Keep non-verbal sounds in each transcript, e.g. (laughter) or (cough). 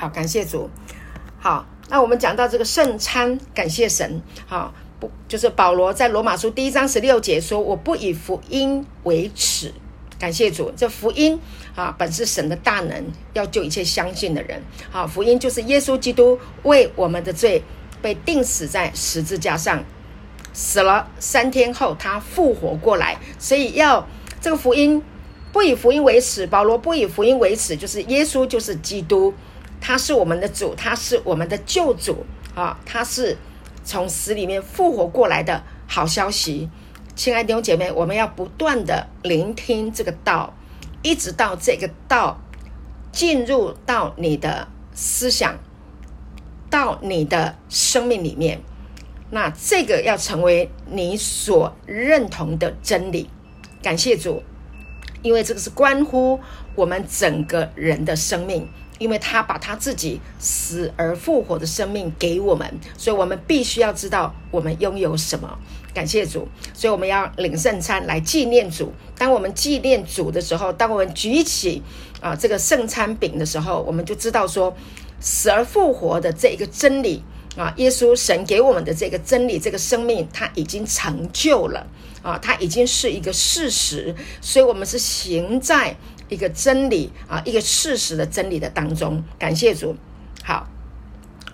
好，感谢主。好，那我们讲到这个圣餐，感谢神。好，不就是保罗在罗马书第一章十六节说：“我不以福音为耻。”感谢主，这福音啊，本是神的大能，要救一切相信的人。好，福音就是耶稣基督为我们的罪被钉死在十字架上，死了三天后他复活过来，所以要这个福音不以福音为耻。保罗不以福音为耻，就是耶稣就是基督。他是我们的主，他是我们的救主啊！他是从死里面复活过来的好消息。亲爱的弟兄姐妹，我们要不断的聆听这个道，一直到这个道进入到你的思想，到你的生命里面。那这个要成为你所认同的真理。感谢主，因为这个是关乎我们整个人的生命。因为他把他自己死而复活的生命给我们，所以我们必须要知道我们拥有什么。感谢主，所以我们要领圣餐来纪念主。当我们纪念主的时候，当我们举起啊这个圣餐饼的时候，我们就知道说，死而复活的这一个真理啊，耶稣神给我们的这个真理，这个生命，它已经成就了啊，它已经是一个事实。所以，我们是行在。一个真理啊，一个事实的真理的当中，感谢主。好，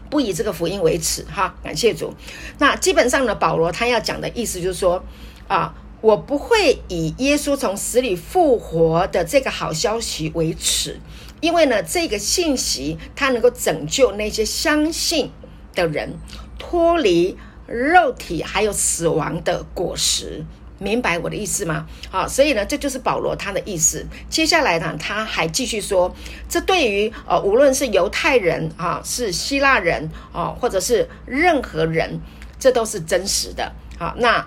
不以这个福音为耻哈，感谢主。那基本上呢，保罗他要讲的意思就是说啊，我不会以耶稣从死里复活的这个好消息为耻，因为呢，这个信息它能够拯救那些相信的人脱离肉体还有死亡的果实。明白我的意思吗？好，所以呢，这就是保罗他的意思。接下来呢，他还继续说，这对于呃，无论是犹太人啊，是希腊人啊，或者是任何人，这都是真实的。好，那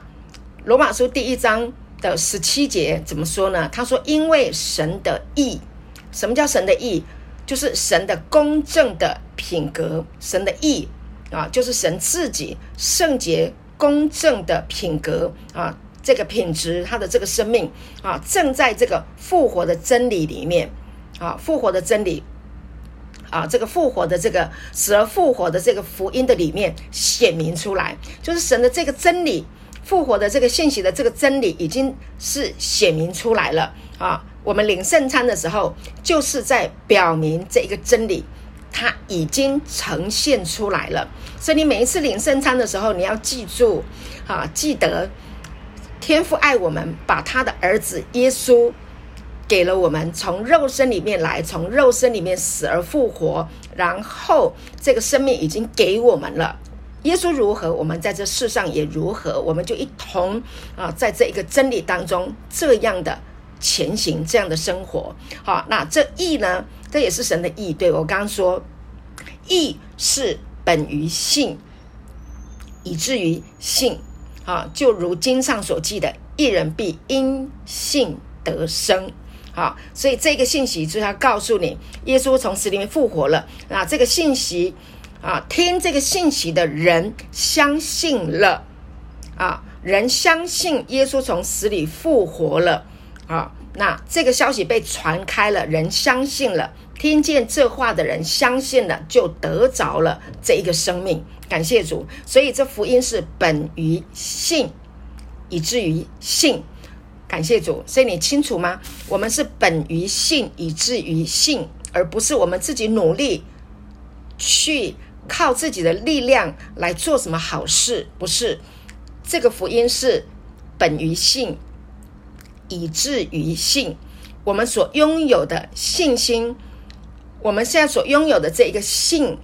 罗马书第一章的十七节怎么说呢？他说：“因为神的义，什么叫神的义？就是神的公正的品格。神的义啊，就是神自己圣洁公正的品格啊。”这个品质，他的这个生命啊，正在这个复活的真理里面啊，复活的真理啊，这个复活的这个死而复活的这个福音的里面显明出来，就是神的这个真理，复活的这个信息的这个真理，已经是显明出来了啊。我们领圣餐的时候，就是在表明这一个真理，它已经呈现出来了。所以你每一次领圣餐的时候，你要记住啊，记得。天父爱我们，把他的儿子耶稣给了我们，从肉身里面来，从肉身里面死而复活，然后这个生命已经给我们了。耶稣如何，我们在这世上也如何，我们就一同啊，在这一个真理当中这样的前行，这样的生活。好，那这义呢？这也是神的义。对，我刚刚说，义是本于性，以至于性。啊，就如经上所记的，一人必因信得生。好，所以这个信息就是要告诉你，耶稣从死里面复活了。那这个信息啊，听这个信息的人相信了啊，人相信耶稣从死里复活了啊，那这个消息被传开了，人相信了，听见这话的人相信了，就得着了这一个生命。感谢主，所以这福音是本于信，以至于信。感谢主，所以你清楚吗？我们是本于信，以至于信，而不是我们自己努力去靠自己的力量来做什么好事。不是，这个福音是本于信，以至于信。我们所拥有的信心，我们现在所拥有的这一个信。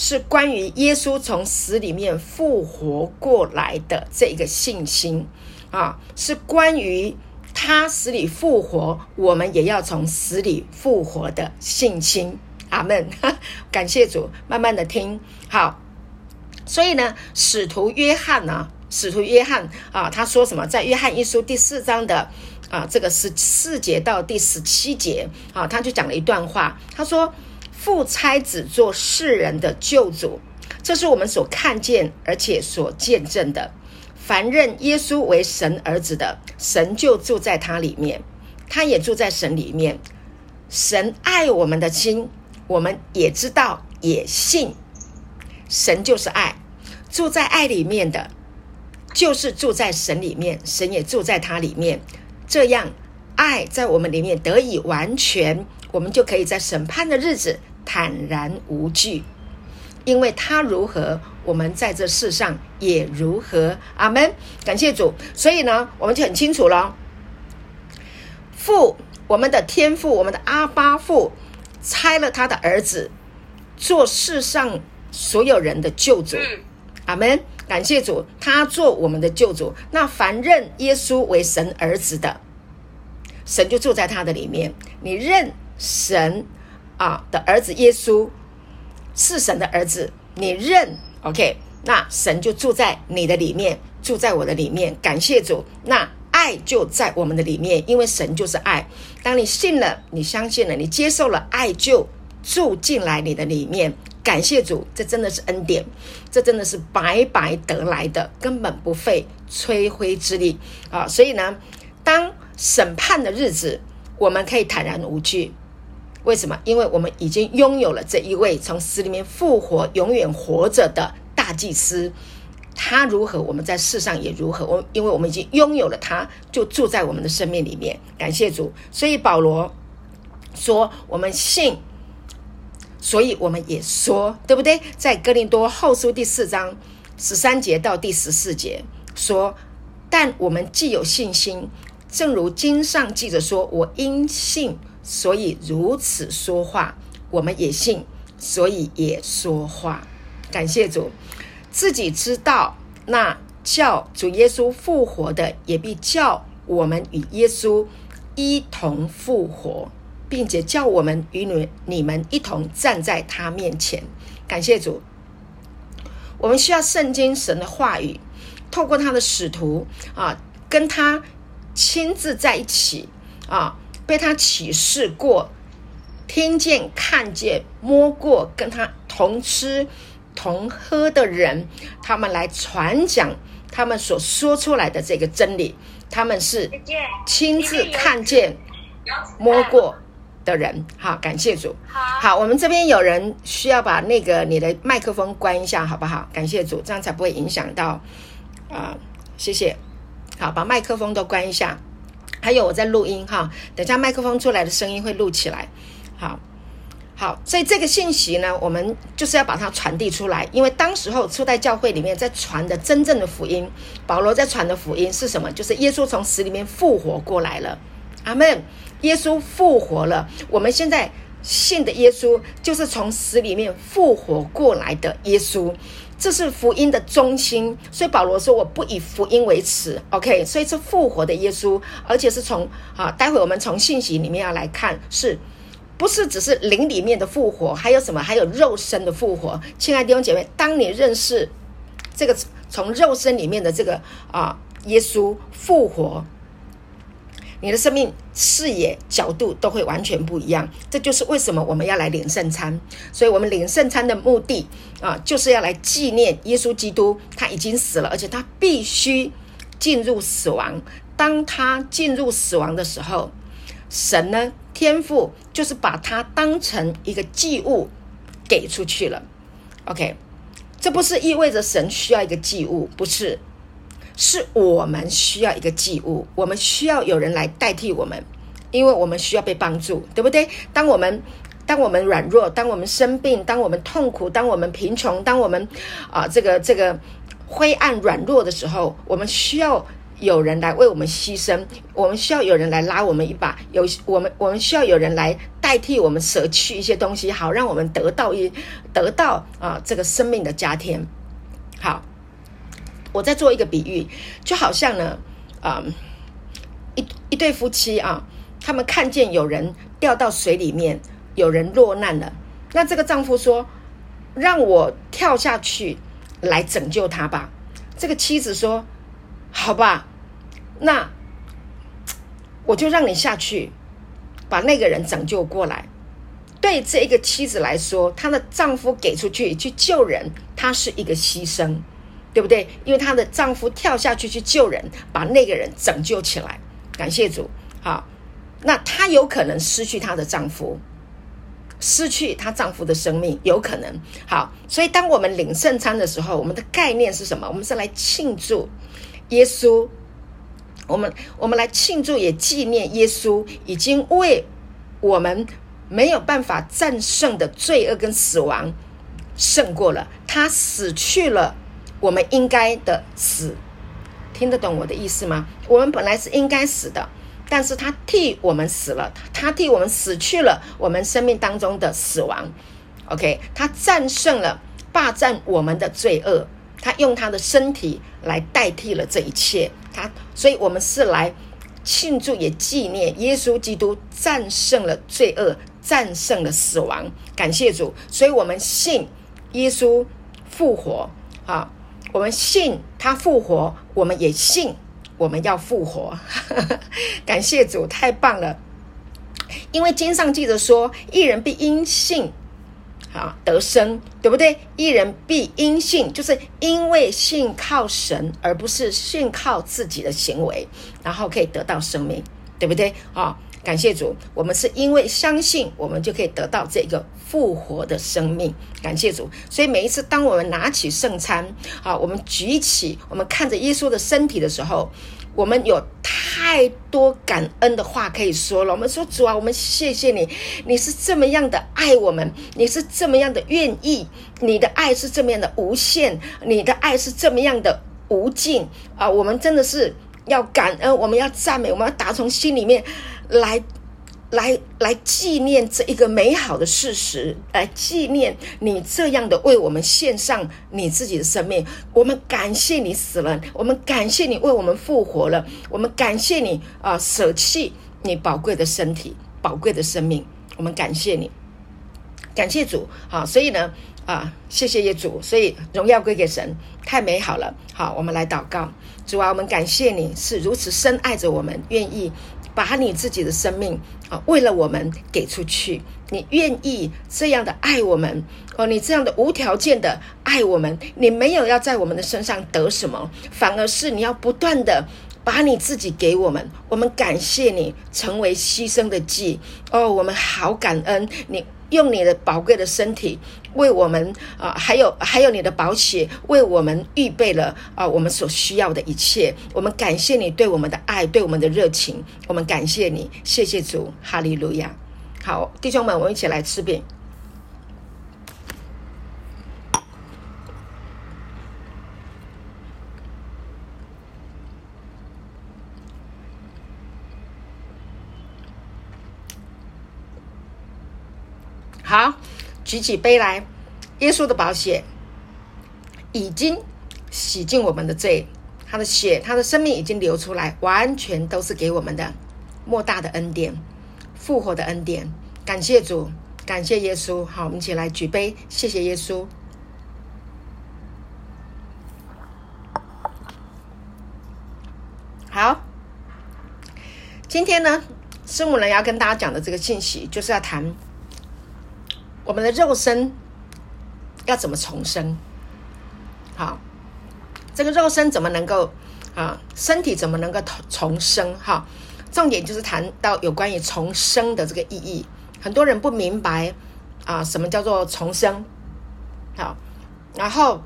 是关于耶稣从死里面复活过来的这一个信心啊，是关于他死里复活，我们也要从死里复活的信心。阿门。(laughs) 感谢主，慢慢的听好。所以呢，使徒约翰呢、啊，使徒约翰啊，他说什么？在约翰一书第四章的啊这个十四节到第十七节啊，他就讲了一段话，他说。父差子做世人的救主，这是我们所看见而且所见证的。凡认耶稣为神儿子的，神就住在他里面，他也住在神里面。神爱我们的心，我们也知道，也信，神就是爱，住在爱里面的，就是住在神里面，神也住在他里面。这样，爱在我们里面得以完全，我们就可以在审判的日子坦然无惧，因为他如何，我们在这世上也如何。阿门。感谢主。所以呢，我们就很清楚了。父，我们的天父，我们的阿爸父，拆了他的儿子，做世上所有人的救主。阿门。感谢主，他做我们的救主。那凡认耶稣为神儿子的，神就住在他的里面。你认神啊的儿子耶稣是神的儿子，你认 OK，那神就住在你的里面，住在我的里面。感谢主，那。爱就在我们的里面，因为神就是爱。当你信了，你相信了，你接受了，爱就住进来你的里面。感谢主，这真的是恩典，这真的是白白得来的，根本不费吹灰之力啊！所以呢，当审判的日子，我们可以坦然无惧。为什么？因为我们已经拥有了这一位从死里面复活、永远活着的大祭司。他如何，我们在世上也如何。我因为我们已经拥有了他，就住在我们的生命里面。感谢主。所以保罗说：“我们信，所以我们也说，对不对？”在哥林多后书第四章十三节到第十四节说：“但我们既有信心，正如经上记着说：‘我因信，所以如此说话。’我们也信，所以也说话。感谢主。”自己知道，那叫主耶稣复活的，也必叫我们与耶稣一同复活，并且叫我们与你你们一同站在他面前。感谢主，我们需要圣经神的话语，透过他的使徒啊，跟他亲自在一起啊，被他启示过，听见、看见、摸过，跟他同吃。同喝的人，他们来传讲他们所说出来的这个真理，他们是亲自看见、摸过的人。好，感谢主。好，我们这边有人需要把那个你的麦克风关一下，好不好？感谢主，这样才不会影响到啊。谢谢。好，把麦克风都关一下。还有我在录音哈，等下麦克风出来的声音会录起来。好。好，所以这个信息呢，我们就是要把它传递出来，因为当时候初代教会里面在传的真正的福音，保罗在传的福音是什么？就是耶稣从死里面复活过来了，阿门。耶稣复活了，我们现在信的耶稣就是从死里面复活过来的耶稣，这是福音的中心。所以保罗说：“我不以福音为耻。”OK，所以是复活的耶稣，而且是从啊，待会我们从信息里面要来看是。不是只是灵里面的复活，还有什么？还有肉身的复活。亲爱的弟兄姐妹，当你认识这个从肉身里面的这个啊耶稣复活，你的生命视野角度都会完全不一样。这就是为什么我们要来领圣餐。所以我们领圣餐的目的啊，就是要来纪念耶稣基督，他已经死了，而且他必须进入死亡。当他进入死亡的时候，神呢？天父就是把他当成一个祭物给出去了，OK，这不是意味着神需要一个祭物，不是，是我们需要一个祭物，我们需要有人来代替我们，因为我们需要被帮助，对不对？当我们当我们软弱，当我们生病，当我们痛苦，当我们贫穷，当我们啊、这个这个灰暗软弱的时候，我们需要。有人来为我们牺牲，我们需要有人来拉我们一把，有我们我们需要有人来代替我们舍去一些东西，好让我们得到一得到啊这个生命的加添。好，我再做一个比喻，就好像呢，啊一一对夫妻啊，他们看见有人掉到水里面，有人落难了，那这个丈夫说：“让我跳下去来拯救他吧。”这个妻子说。好吧，那我就让你下去，把那个人拯救过来。对这一个妻子来说，她的丈夫给出去去救人，她是一个牺牲，对不对？因为她的丈夫跳下去去救人，把那个人拯救起来。感谢主。好，那她有可能失去她的丈夫，失去她丈夫的生命，有可能。好，所以当我们领圣餐的时候，我们的概念是什么？我们是来庆祝耶稣，我们我们来庆祝也纪念耶稣已经为我们没有办法战胜的罪恶跟死亡胜过了，他死去了我们应该的死。听得懂我的意思吗？我们本来是应该死的，但是他替我们死了，他替我们死去了我们生命当中的死亡。OK，他战胜了，霸占我们的罪恶，他用他的身体来代替了这一切。他，所以我们是来庆祝也纪念耶稣基督战胜了罪恶，战胜了死亡。感谢主，所以我们信耶稣复活啊。我们信他复活，我们也信我们要复活。(laughs) 感谢主，太棒了！因为经上记着说，一人必因信啊得生，对不对？一人必因信，就是因为信靠神，而不是信靠自己的行为，然后可以得到生命，对不对？啊。感谢主，我们是因为相信，我们就可以得到这个复活的生命。感谢主，所以每一次当我们拿起圣餐，啊，我们举起，我们看着耶稣的身体的时候，我们有太多感恩的话可以说了。我们说主啊，我们谢谢你，你是这么样的爱我们，你是这么样的愿意，你的爱是这么样的无限，你的爱是这么样的无尽啊！我们真的是要感恩，我们要赞美，我们要打从心里面。来，来，来纪念这一个美好的事实，来纪念你这样的为我们献上你自己的生命。我们感谢你死了，我们感谢你为我们复活了，我们感谢你啊，舍弃你宝贵的身体、宝贵的生命。我们感谢你，感谢主。好，所以呢，啊，谢谢耶主，所以荣耀归给神，太美好了。好，我们来祷告，主啊，我们感谢你是如此深爱着我们，愿意。把你自己的生命啊，为了我们给出去，你愿意这样的爱我们哦，你这样的无条件的爱我们，你没有要在我们的身上得什么，反而是你要不断的把你自己给我们，我们感谢你成为牺牲的祭哦，我们好感恩你。用你的宝贵的身体为我们啊，还有还有你的宝血为我们预备了啊，我们所需要的一切。我们感谢你对我们的爱，对我们的热情。我们感谢你，谢谢主，哈利路亚。好，弟兄们，我们一起来吃饼。好，举起杯来，耶稣的宝血已经洗净我们的罪，他的血，他的生命已经流出来，完全都是给我们的莫大的恩典，复活的恩典。感谢主，感谢耶稣。好，我们一起来举杯，谢谢耶稣。好，今天呢，圣母人要跟大家讲的这个信息，就是要谈。我们的肉身要怎么重生？好，这个肉身怎么能够啊？身体怎么能够重重生？哈，重点就是谈到有关于重生的这个意义。很多人不明白啊，什么叫做重生？好，然后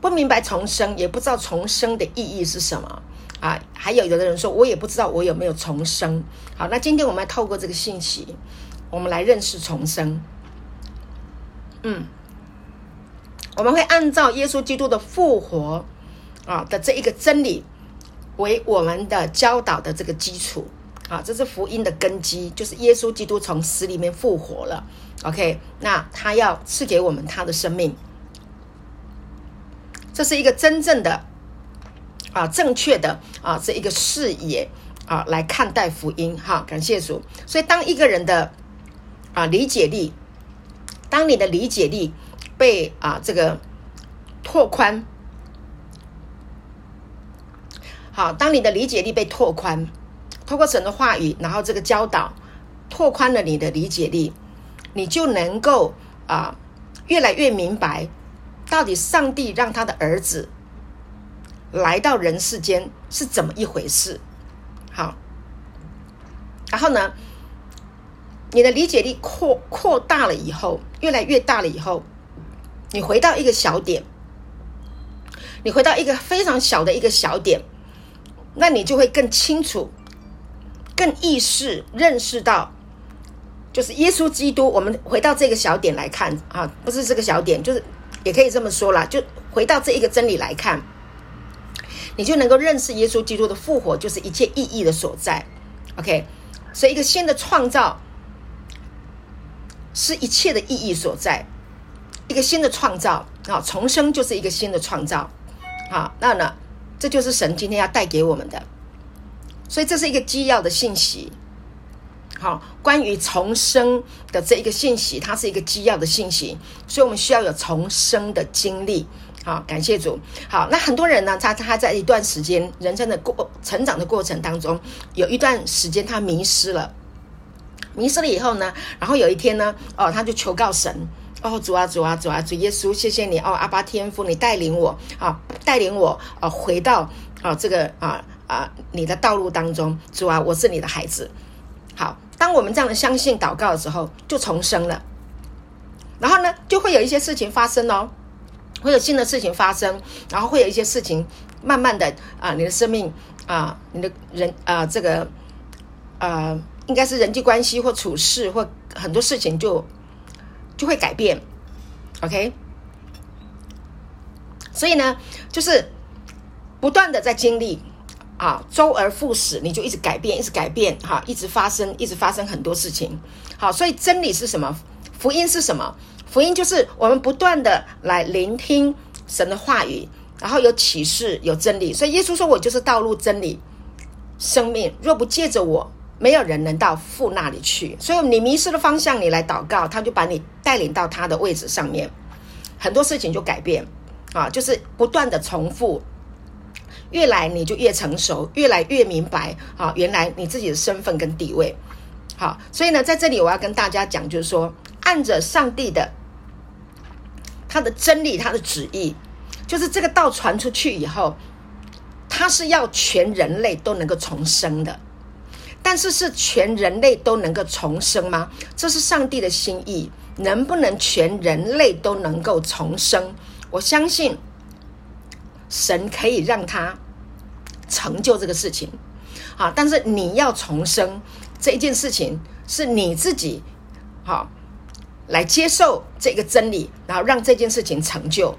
不明白重生，也不知道重生的意义是什么啊？还有有的人说，我也不知道我有没有重生。好，那今天我们要透过这个信息。我们来认识重生，嗯，我们会按照耶稣基督的复活啊的这一个真理为我们的教导的这个基础。啊，这是福音的根基，就是耶稣基督从死里面复活了。OK，那他要赐给我们他的生命，这是一个真正的啊正确的啊这一个视野啊来看待福音。哈，感谢主。所以当一个人的啊，理解力，当你的理解力被啊这个拓宽，好，当你的理解力被拓宽，透过神的话语，然后这个教导拓宽了你的理解力，你就能够啊越来越明白，到底上帝让他的儿子来到人世间是怎么一回事。好，然后呢？你的理解力扩扩大了以后，越来越大了以后，你回到一个小点，你回到一个非常小的一个小点，那你就会更清楚、更意识、认识到，就是耶稣基督。我们回到这个小点来看啊，不是这个小点，就是也可以这么说啦，就回到这一个真理来看，你就能够认识耶稣基督的复活就是一切意义的所在。OK，所以一个新的创造。是一切的意义所在，一个新的创造啊，重生就是一个新的创造，好，那呢，这就是神今天要带给我们的，所以这是一个基要的信息，好，关于重生的这一个信息，它是一个基要的信息，所以我们需要有重生的经历，好，感谢主，好，那很多人呢，他他在一段时间人生的过成长的过程当中，有一段时间他迷失了。迷失了以后呢，然后有一天呢，哦，他就求告神，哦，主啊，主啊，主啊，主耶稣，谢谢你，哦，阿爸天父，你带领我，啊，带领我，啊，回到啊这个啊啊你的道路当中，主啊，我是你的孩子。好，当我们这样的相信祷告的时候，就重生了。然后呢，就会有一些事情发生哦，会有新的事情发生，然后会有一些事情慢慢的啊，你的生命啊，你的人啊，这个啊。应该是人际关系或处事或很多事情就就会改变，OK？所以呢，就是不断的在经历啊，周而复始，你就一直改变，一直改变，哈、一直发生，一直发生很多事情。好，所以真理是什么？福音是什么？福音就是我们不断的来聆听神的话语，然后有启示，有真理。所以耶稣说：“我就是道路、真理、生命，若不借着我。”没有人能到父那里去，所以你迷失了方向，你来祷告，他就把你带领到他的位置上面，很多事情就改变啊，就是不断的重复，越来你就越成熟，越来越明白啊，原来你自己的身份跟地位。好，所以呢，在这里我要跟大家讲，就是说，按着上帝的他的真理，他的旨意，就是这个道传出去以后，他是要全人类都能够重生的。但是是全人类都能够重生吗？这是上帝的心意，能不能全人类都能够重生？我相信神可以让他成就这个事情。好，但是你要重生这一件事情，是你自己好来接受这个真理，然后让这件事情成就。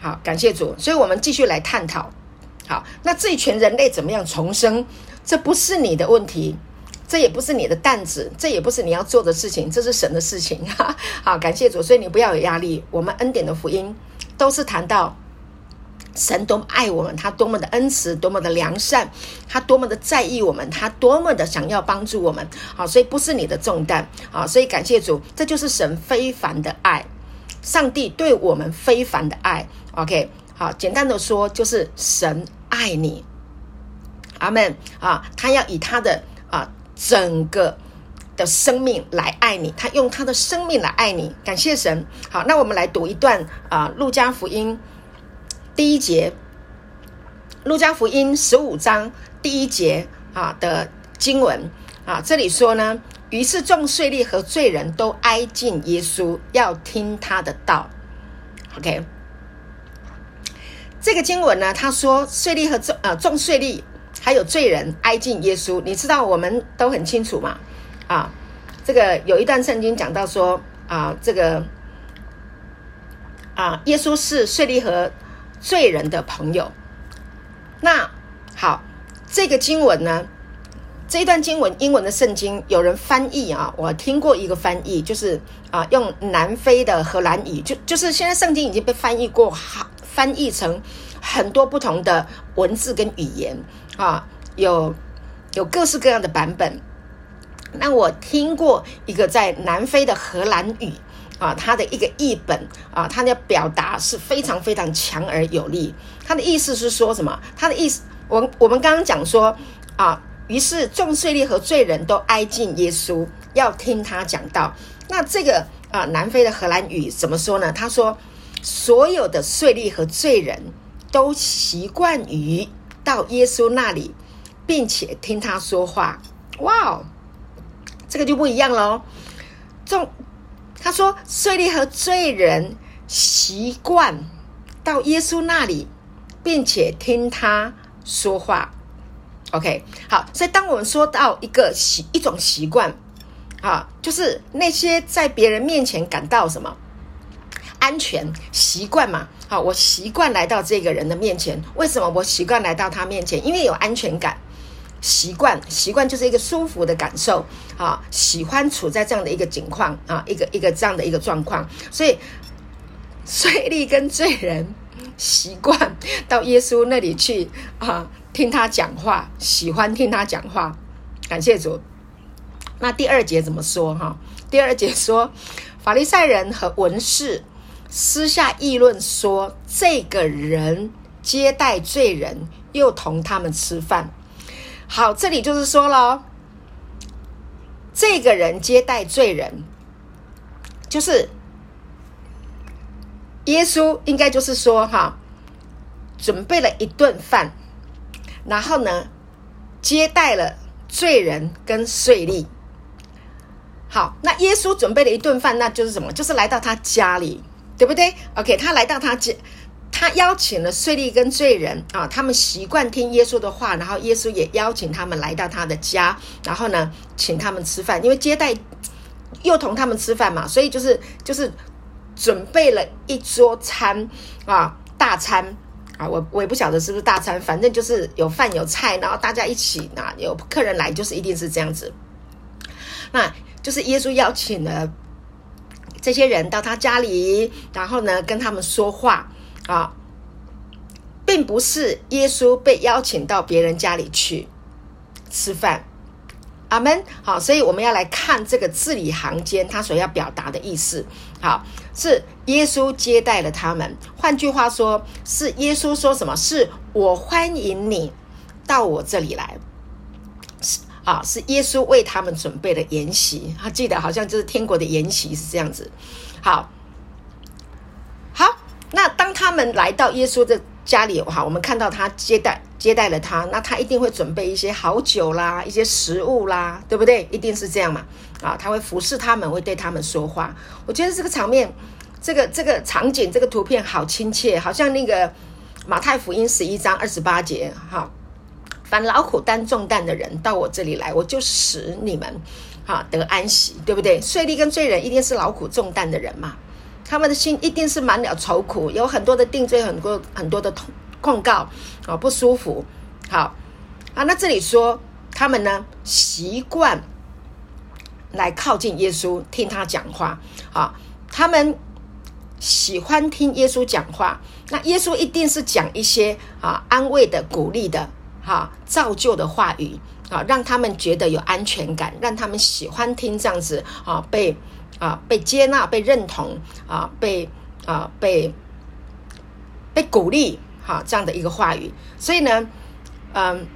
好，感谢主。所以我们继续来探讨。好，那这一群人类怎么样重生？这不是你的问题，这也不是你的担子，这也不是你要做的事情，这是神的事情。哈 (laughs) 好，感谢主，所以你不要有压力。我们恩典的福音都是谈到神多么爱我们，他多么的恩慈，多么的良善，他多么的在意我们，他多么的想要帮助我们。好，所以不是你的重担。好，所以感谢主，这就是神非凡的爱，上帝对我们非凡的爱。OK，好，简单的说就是神爱你。阿门啊！他要以他的啊整个的生命来爱你，他用他的生命来爱你。感谢神。好，那我们来读一段啊，《路加福音》第一节，《路加福音》十五章第一节啊的经文啊，这里说呢，于是众税吏和罪人都挨近耶稣，要听他的道。OK，这个经文呢，他说税吏和众啊众税吏。还有罪人挨近耶稣，你知道我们都很清楚嘛？啊，这个有一段圣经讲到说啊，这个啊，耶稣是税吏和罪人的朋友。那好，这个经文呢，这一段经文英文的圣经有人翻译啊，我听过一个翻译，就是啊，用南非的荷兰语，就就是现在圣经已经被翻译过，好翻译成很多不同的文字跟语言。啊，有有各式各样的版本。那我听过一个在南非的荷兰语啊，它的一个译本啊，它的表达是非常非常强而有力。它的意思是说什么？它的意思，我我们刚刚讲说啊，于是众税吏和罪人都挨近耶稣，要听他讲道。那这个啊，南非的荷兰语怎么说呢？他说，所有的税吏和罪人都习惯于。到耶稣那里，并且听他说话，哇哦，这个就不一样喽。众他说税吏和罪人习惯到耶稣那里，并且听他说话。OK，好，所以当我们说到一个习一种习惯，啊，就是那些在别人面前感到什么安全习惯嘛，好，我习惯来到这个人的面前，为什么我习惯来到他面前？因为有安全感，习惯习惯就是一个舒服的感受，啊，喜欢处在这样的一个境况啊，一个一个这样的一个状况，所以税吏跟罪人习惯到耶稣那里去啊。听他讲话，喜欢听他讲话，感谢主。那第二节怎么说？哈，第二节说，法利赛人和文士私下议论说，这个人接待罪人，又同他们吃饭。好，这里就是说了，这个人接待罪人，就是耶稣，应该就是说，哈，准备了一顿饭。然后呢，接待了罪人跟税吏。好，那耶稣准备了一顿饭，那就是什么？就是来到他家里，对不对？OK，他来到他家，他邀请了税吏跟罪人啊，他们习惯听耶稣的话，然后耶稣也邀请他们来到他的家，然后呢，请他们吃饭，因为接待又同他们吃饭嘛，所以就是就是准备了一桌餐啊，大餐。啊，我我也不晓得是不是大餐，反正就是有饭有菜，然后大家一起啊，有客人来，就是一定是这样子。那就是耶稣邀请了这些人到他家里，然后呢跟他们说话啊，并不是耶稣被邀请到别人家里去吃饭。阿门。好，所以我们要来看这个字里行间他所要表达的意思。好。是耶稣接待了他们，换句话说，是耶稣说什么？是我欢迎你到我这里来。啊，是耶稣为他们准备的筵席。他记得好像就是天国的筵席是这样子。好，好，那当他们来到耶稣的家里，哈，我们看到他接待接待了他，那他一定会准备一些好酒啦，一些食物啦，对不对？一定是这样嘛。啊，他会服侍他们，会对他们说话。我觉得这个场面，这个这个场景，这个图片好亲切，好像那个马太福音十一章二十八节，哈，凡劳苦担重担的人到我这里来，我就使你们哈得安息，对不对？税吏跟罪人一定是劳苦重担的人嘛，他们的心一定是满了愁苦，有很多的定罪，很多很多的控控告啊，不舒服。好啊，那这里说他们呢习惯。来靠近耶稣，听他讲话啊！他们喜欢听耶稣讲话。那耶稣一定是讲一些啊安慰的、鼓励的、哈、啊、造就的话语啊，让他们觉得有安全感，让他们喜欢听这样子啊，被啊被接纳、被认同啊，被啊被被鼓励哈、啊、这样的一个话语。所以呢，嗯，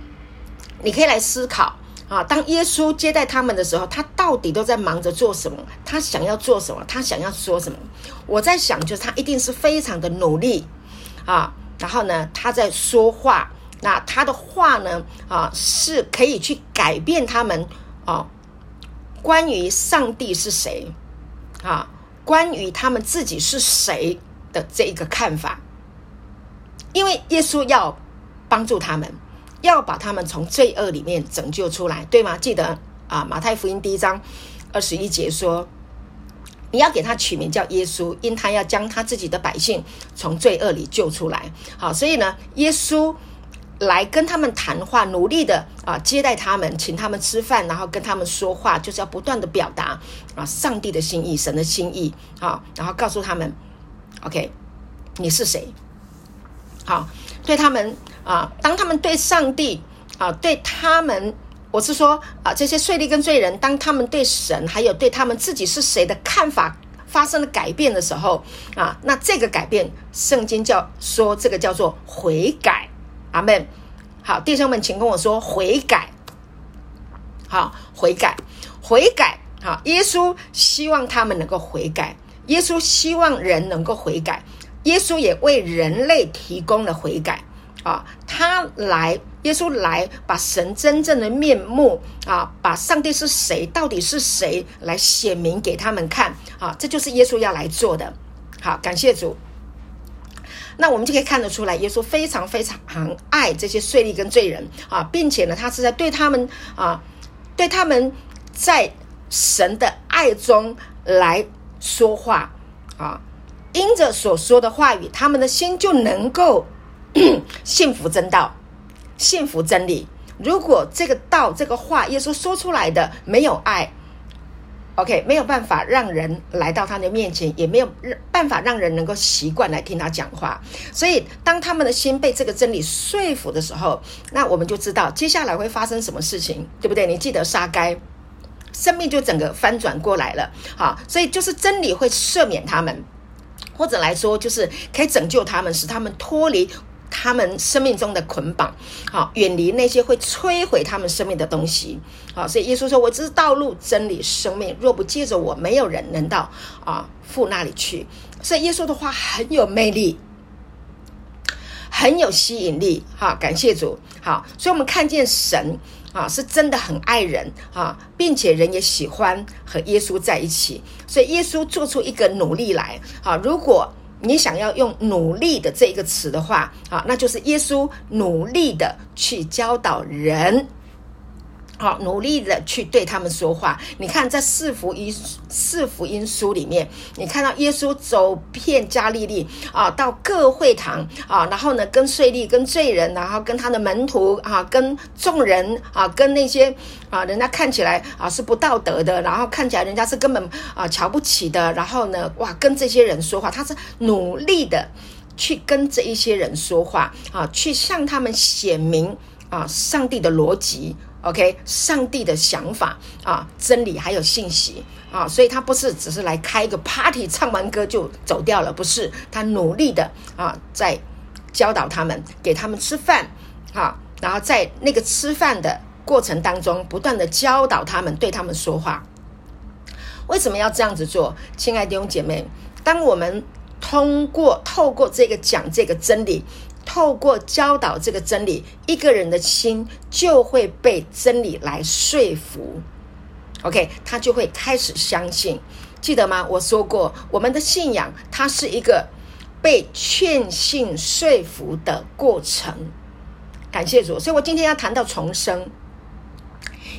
你可以来思考。啊，当耶稣接待他们的时候，他到底都在忙着做什么？他想要做什么？他想要说什么？我在想，就是他一定是非常的努力啊。然后呢，他在说话，那他的话呢，啊，是可以去改变他们啊，关于上帝是谁啊，关于他们自己是谁的这一个看法。因为耶稣要帮助他们。要把他们从罪恶里面拯救出来，对吗？记得啊，马太福音第一章二十一节说，你要给他取名叫耶稣，因他要将他自己的百姓从罪恶里救出来。好，所以呢，耶稣来跟他们谈话，努力的啊接待他们，请他们吃饭，然后跟他们说话，就是要不断的表达啊上帝的心意、神的心意啊，然后告诉他们，OK，你是谁？好，对他们。啊，当他们对上帝啊，对他们，我是说啊，这些税吏跟罪人，当他们对神还有对他们自己是谁的看法发生了改变的时候啊，那这个改变，圣经叫说这个叫做悔改。阿门。好，弟兄们，请跟我说悔改。好，悔改，悔改。好，耶稣希望他们能够悔改，耶稣希望人能够悔改，耶稣也为人类提供了悔改。啊，他来，耶稣来，把神真正的面目啊，把上帝是谁，到底是谁，来显明给他们看啊，这就是耶稣要来做的。好，感谢主。那我们就可以看得出来，耶稣非常非常爱这些税吏跟罪人啊，并且呢，他是在对他们啊，对他们在神的爱中来说话啊，因着所说的话语，他们的心就能够 (coughs) 信服真道，信服真理。如果这个道、这个话，耶稣说出来的没有爱。OK，没有办法让人来到他的面前，也没有办法让人能够习惯来听他讲话。所以，当他们的心被这个真理说服的时候，那我们就知道接下来会发生什么事情，对不对？你记得杀该，生命就整个翻转过来了。好，所以就是真理会赦免他们，或者来说就是可以拯救他们，使他们脱离。他们生命中的捆绑，好，远离那些会摧毁他们生命的东西，好，所以耶稣说：“我只是道路、真理、生命，若不借着我，没有人能到啊父那里去。”所以耶稣的话很有魅力，很有吸引力，哈，感谢主，好，所以我们看见神啊是真的很爱人啊，并且人也喜欢和耶稣在一起，所以耶稣做出一个努力来，啊，如果。你想要用“努力”的这一个词的话，啊，那就是耶稣努力的去教导人。好，努力的去对他们说话。你看，在四福音四福音书里面，你看到耶稣走遍加利利啊，到各会堂啊，然后呢，跟税吏、跟罪人，然后跟他的门徒啊，跟众人啊，跟那些啊，人家看起来啊是不道德的，然后看起来人家是根本啊瞧不起的，然后呢，哇，跟这些人说话，他是努力的去跟这一些人说话啊，去向他们显明啊上帝的逻辑。OK，上帝的想法啊，真理还有信息啊，所以他不是只是来开一个 party，唱完歌就走掉了，不是，他努力的啊，在教导他们，给他们吃饭啊，然后在那个吃饭的过程当中，不断的教导他们，对他们说话。为什么要这样子做？亲爱的弟兄姐妹，当我们通过透过这个讲这个真理。透过教导这个真理，一个人的心就会被真理来说服。OK，他就会开始相信。记得吗？我说过，我们的信仰它是一个被劝信说服的过程。感谢主，所以我今天要谈到重生，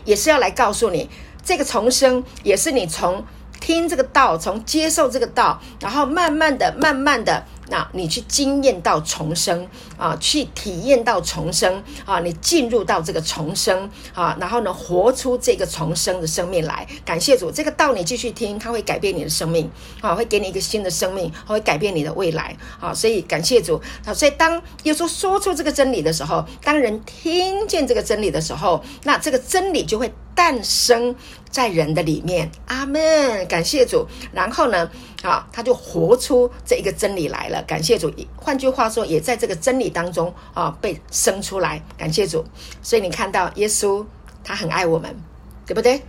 也是要来告诉你，这个重生也是你从听这个道，从接受这个道，然后慢慢的、慢慢的。那你去经验到重生啊，去体验到重生啊，你进入到这个重生啊，然后呢，活出这个重生的生命来。感谢主，这个道你继续听，它会改变你的生命啊，会给你一个新的生命，会改变你的未来啊。所以感谢主啊，所以当耶稣说出这个真理的时候，当人听见这个真理的时候，那这个真理就会诞生在人的里面。阿门，感谢主。然后呢，啊，他就活出这一个真理来了。感谢主，换句话说，也在这个真理当中啊被生出来。感谢主，所以你看到耶稣他很爱我们，对不对？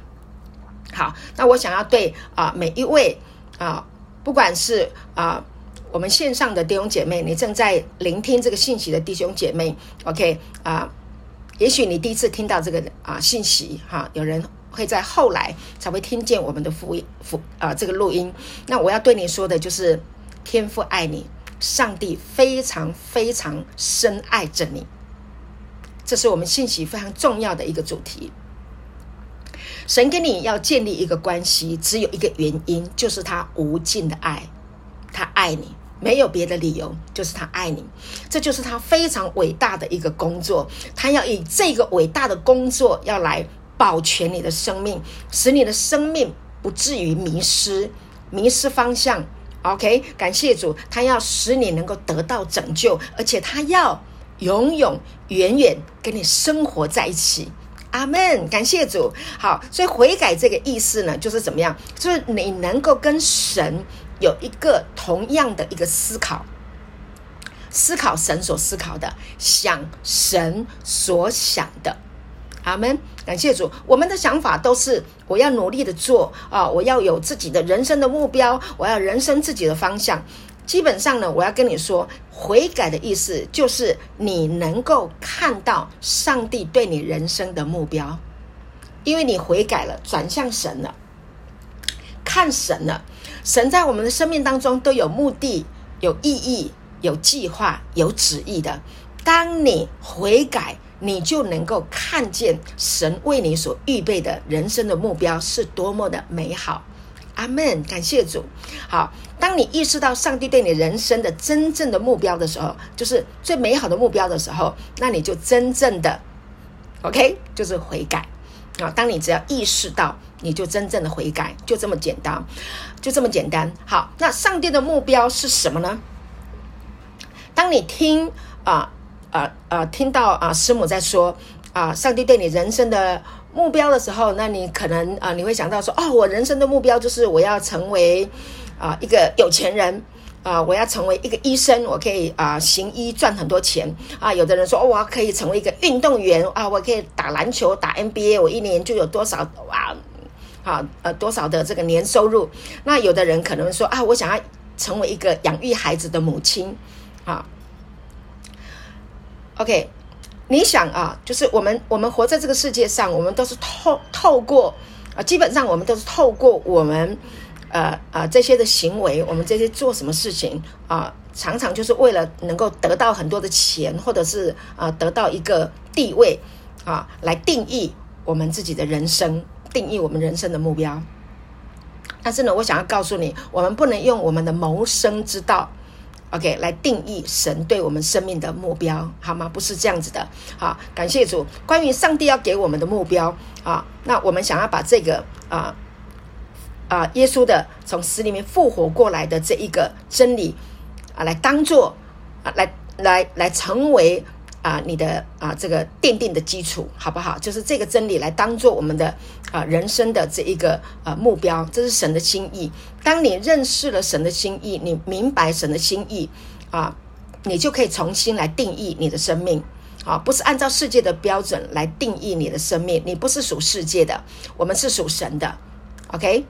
好，那我想要对啊每一位啊，不管是啊我们线上的弟兄姐妹，你正在聆听这个信息的弟兄姐妹，OK 啊，也许你第一次听到这个啊信息哈、有人会在后来才会听见我们的福音福啊这个录音。那我要对你说的就是，天父爱你。上帝非常非常深爱着你，这是我们信息非常重要的一个主题。神跟你要建立一个关系，只有一个原因，就是他无尽的爱，他爱你，没有别的理由，就是他爱你。这就是他非常伟大的一个工作，他要以这个伟大的工作要来保全你的生命，使你的生命不至于迷失，迷失方向。OK，感谢主，他要使你能够得到拯救，而且他要永永远远跟你生活在一起。阿门，感谢主。好，所以悔改这个意思呢，就是怎么样？就是你能够跟神有一个同样的一个思考，思考神所思考的，想神所想的。阿门，感谢主。我们的想法都是我要努力的做啊，我要有自己的人生的目标，我要人生自己的方向。基本上呢，我要跟你说，悔改的意思就是你能够看到上帝对你人生的目标，因为你悔改了，转向神了，看神了。神在我们的生命当中都有目的、有意义、有计划、有旨意的。当你悔改，你就能够看见神为你所预备的人生的目标是多么的美好。阿门，感谢主。好，当你意识到上帝对你人生的真正的目标的时候，就是最美好的目标的时候，那你就真正的 OK，就是悔改啊。当你只要意识到，你就真正的悔改，就这么简单，就这么简单。好，那上帝的目标是什么呢？当你听啊啊啊，听到啊师母在说啊，上帝对你人生的。目标的时候，那你可能啊、你会想到说，哦，我人生的目标就是我要成为啊、一个有钱人啊、我要成为一个医生，我可以啊、行医赚很多钱啊、有的人说，哦，我可以成为一个运动员啊，我可以打篮球打 NBA，我一年就有多少哇，好呃多少的这个年收入。那有的人可能说啊，我想要成为一个养育孩子的母亲啊。OK。你想啊，就是我们我们活在这个世界上，我们都是透透过啊，基本上我们都是透过我们呃呃这些的行为，我们这些做什么事情啊，常常就是为了能够得到很多的钱，或者是啊得到一个地位啊，来定义我们自己的人生，定义我们人生的目标。但是呢，我想要告诉你，我们不能用我们的谋生之道。OK，来定义神对我们生命的目标，好吗？不是这样子的。好，感谢主。关于上帝要给我们的目标啊，那我们想要把这个啊啊耶稣的从死里面复活过来的这一个真理啊，来当做啊，来来来成为。啊，你的啊，这个奠定的基础好不好？就是这个真理来当做我们的啊人生的这一个啊目标，这是神的心意。当你认识了神的心意，你明白神的心意啊，你就可以重新来定义你的生命啊，不是按照世界的标准来定义你的生命。你不是属世界的，我们是属神的。OK，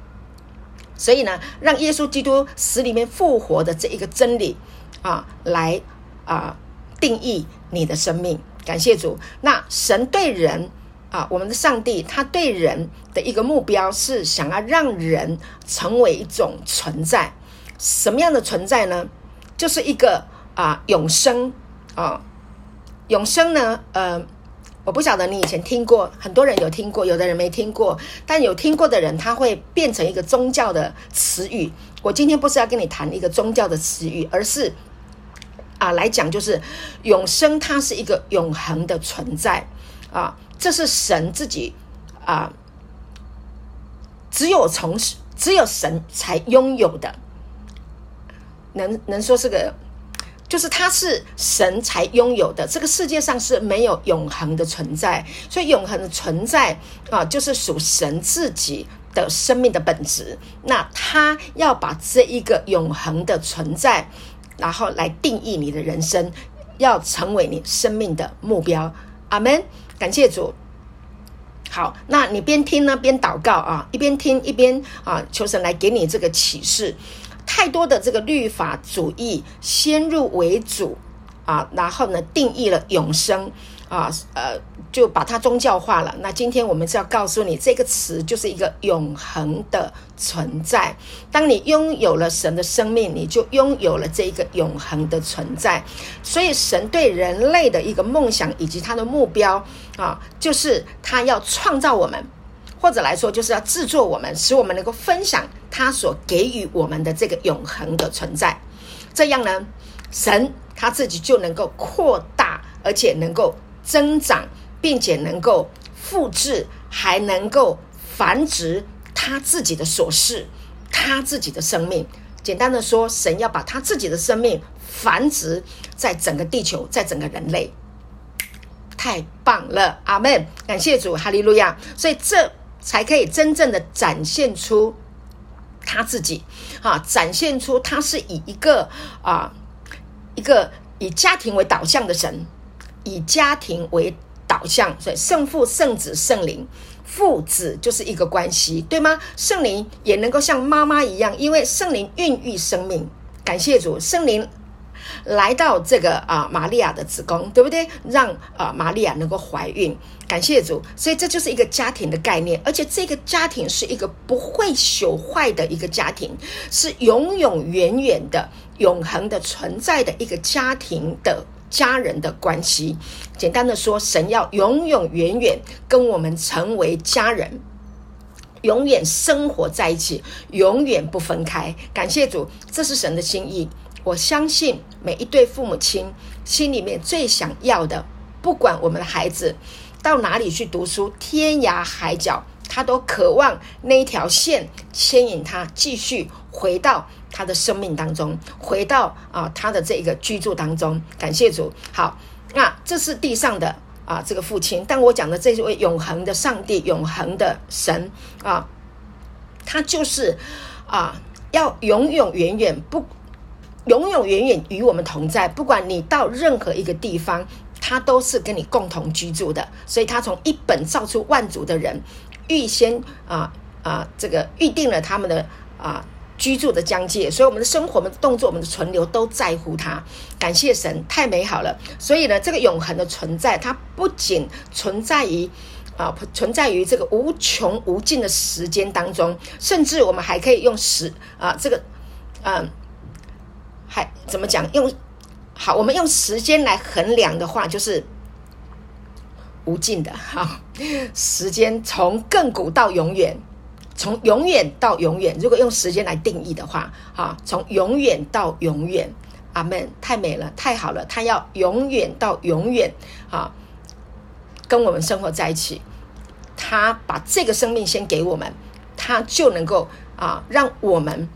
所以呢，让耶稣基督死里面复活的这一个真理啊，来啊。定义你的生命，感谢主。那神对人啊，我们的上帝，他对人的一个目标是想要让人成为一种存在。什么样的存在呢？就是一个啊永生啊，永生呢，呃，我不晓得你以前听过，很多人有听过，有的人没听过。但有听过的人，他会变成一个宗教的词语。我今天不是要跟你谈一个宗教的词语，而是。啊，来讲就是永生，它是一个永恒的存在啊，这是神自己啊，只有从只有神才拥有的，能能说是个，就是它是神才拥有的，这个世界上是没有永恒的存在，所以永恒的存在啊，就是属神自己的生命的本质，那他要把这一个永恒的存在。然后来定义你的人生，要成为你生命的目标。阿门，感谢主。好，那你边听呢，边祷告啊，一边听一边啊，求神来给你这个启示。太多的这个律法主义先入为主啊，然后呢，定义了永生。啊，呃，就把它宗教化了。那今天我们是要告诉你，这个词就是一个永恒的存在。当你拥有了神的生命，你就拥有了这一个永恒的存在。所以，神对人类的一个梦想以及他的目标啊，就是他要创造我们，或者来说，就是要制作我们，使我们能够分享他所给予我们的这个永恒的存在。这样呢，神他自己就能够扩大，而且能够。增长，并且能够复制，还能够繁殖他自己的所事，他自己的生命。简单的说，神要把他自己的生命繁殖在整个地球，在整个人类。太棒了，阿门！感谢主，哈利路亚。所以这才可以真正的展现出他自己啊，展现出他是以一个啊，一个以家庭为导向的神。以家庭为导向，所以圣父、圣子、圣灵，父子就是一个关系，对吗？圣灵也能够像妈妈一样，因为圣灵孕育生命，感谢主，圣灵来到这个啊玛利亚的子宫，对不对？让啊玛利亚能够怀孕。感谢主，所以这就是一个家庭的概念，而且这个家庭是一个不会朽坏的一个家庭，是永永远远的、永恒的存在的一个家庭的家人的关系。简单的说，神要永永远远跟我们成为家人。永远生活在一起，永远不分开。感谢主，这是神的心意。我相信每一对父母亲心里面最想要的，不管我们的孩子到哪里去读书，天涯海角，他都渴望那一条线牵引他继续回到他的生命当中，回到啊他的这一个居住当中。感谢主。好，那这是地上的。啊，这个父亲，但我讲的这位永恒的上帝、永恒的神啊，他就是啊，要永永远远不，永永远远与我们同在。不管你到任何一个地方，他都是跟你共同居住的。所以，他从一本造出万族的人，预先啊啊，这个预定了他们的啊。居住的疆界，所以我们的生活、我们的动作、我们的存留都在乎它。感谢神，太美好了。所以呢，这个永恒的存在，它不仅存在于啊，存在于这个无穷无尽的时间当中，甚至我们还可以用时啊，这个嗯、还怎么讲？用好，我们用时间来衡量的话，就是无尽的哈。时间从亘古到永远。从永远到永远，如果用时间来定义的话，哈，从永远到永远，阿门，太美了，太好了，他要永远到永远，哈，跟我们生活在一起，他把这个生命先给我们，他就能够啊，让我们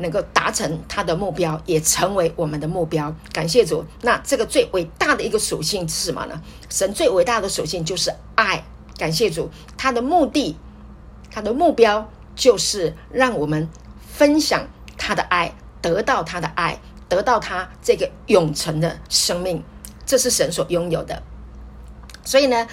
能够达成他的目标，也成为我们的目标。感谢主，那这个最伟大的一个属性是什么呢？神最伟大的属性就是爱。感谢主，他的目的。他的目标就是让我们分享他的爱，得到他的爱，得到他这个永恒的生命，这是神所拥有的。所以呢，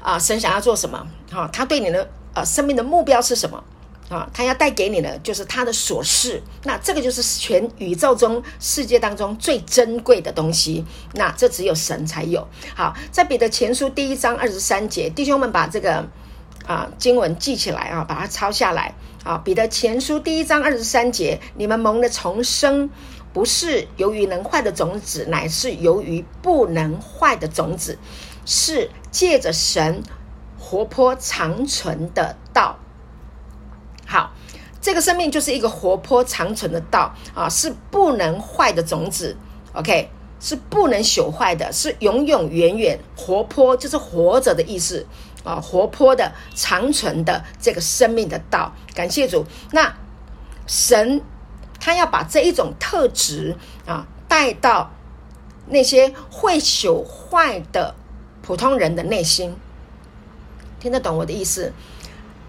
啊，神想要做什么？哈，他对你的呃生命的目标是什么？啊，他要带给你的就是他的所是。那这个就是全宇宙中世界当中最珍贵的东西。那这只有神才有。好，在彼得前书第一章二十三节，弟兄们把这个。啊，经文记起来啊，把它抄下来啊。彼得前书第一章二十三节：你们蒙的重生，不是由于能坏的种子，乃是由于不能坏的种子，是借着神活泼长存的道。这个生命就是一个活泼长存的道啊，是不能坏的种子。OK，是不能朽坏的，是永永远远活泼，就是活着的意思。啊，活泼的、长存的这个生命的道，感谢主。那神他要把这一种特质啊带到那些会朽坏的普通人的内心，听得懂我的意思？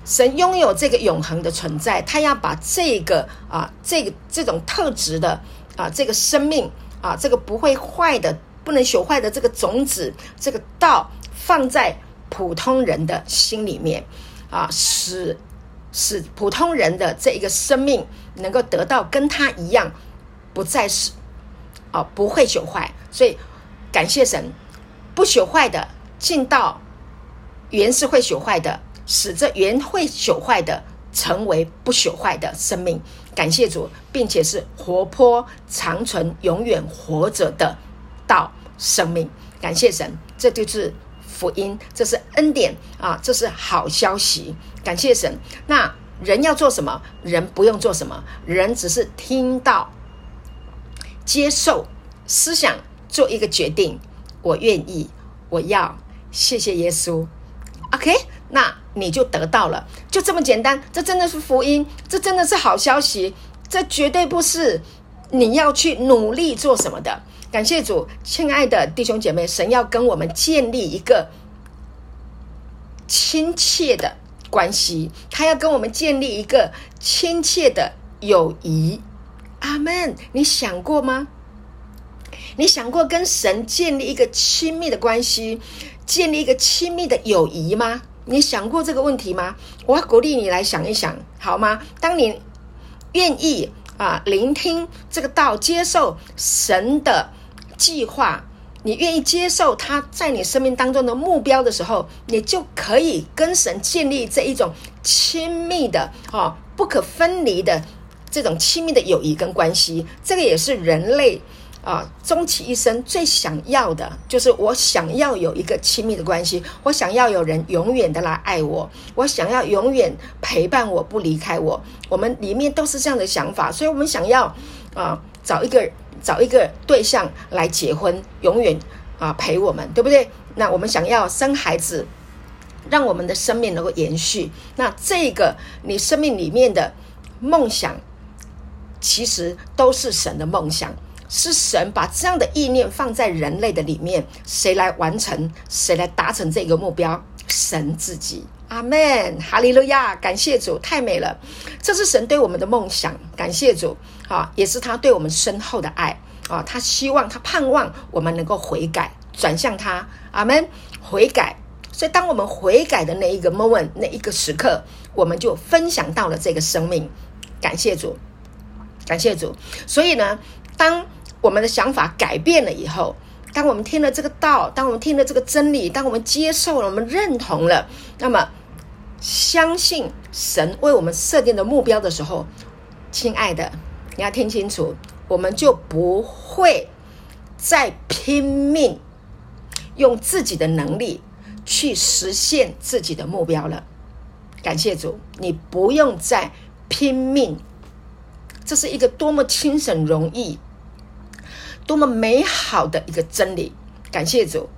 神拥有这个永恒的存在，他要把这个啊这个这种特质的啊这个生命啊这个不会坏的、不能朽坏的这个种子，这个道放在。普通人的心里面，啊，使使普通人的这一个生命能够得到跟他一样，不再是，啊，不会朽坏。所以感谢神，不朽坏的进到原是会朽坏的，使这原会朽坏的成为不朽坏的生命。感谢主，并且是活泼长存、永远活着的道生命。感谢神，这就是。福音，这是恩典啊！这是好消息，感谢神。那人要做什么？人不用做什么，人只是听到、接受、思想，做一个决定。我愿意，我要，谢谢耶稣。OK，那你就得到了，就这么简单。这真的是福音，这真的是好消息，这绝对不是你要去努力做什么的。感谢主，亲爱的弟兄姐妹，神要跟我们建立一个亲切的关系，他要跟我们建立一个亲切的友谊。阿门。你想过吗？你想过跟神建立一个亲密的关系，建立一个亲密的友谊吗？你想过这个问题吗？我要鼓励你来想一想，好吗？当你愿意啊，聆听这个道，接受神的计划，你愿意接受他在你生命当中的目标的时候，你就可以跟神建立这一种亲密的、啊不可分离的这种亲密的友谊跟关系。这个也是人类。啊，终其一生最想要的就是我想要有一个亲密的关系，我想要有人永远的来爱我，我想要永远陪伴我不离开我。我们里面都是这样的想法，所以我们想要啊找一个找一个对象来结婚，永远啊陪我们，对不对？那我们想要生孩子，让我们的生命能够延续。那这个你生命里面的梦想，其实都是神的梦想。是神把这样的意念放在人类的里面，谁来完成？谁来达成这个目标？神自己。阿门，哈利路亚，感谢主，太美了。这是神对我们的梦想，感谢主啊，也是他对我们深厚的爱啊。他希望，他盼望我们能够悔改，转向他。阿门，悔改。所以，当我们悔改的那一个 moment，那一个时刻，我们就分享到了这个生命。感谢主，感谢主。所以呢，当我们的想法改变了以后，当我们听了这个道，当我们听了这个真理，当我们接受了，我们认同了，那么相信神为我们设定的目标的时候，亲爱的，你要听清楚，我们就不会再拼命用自己的能力去实现自己的目标了。感谢主，你不用再拼命，这是一个多么轻省容易。多么美好的一个真理！感谢主，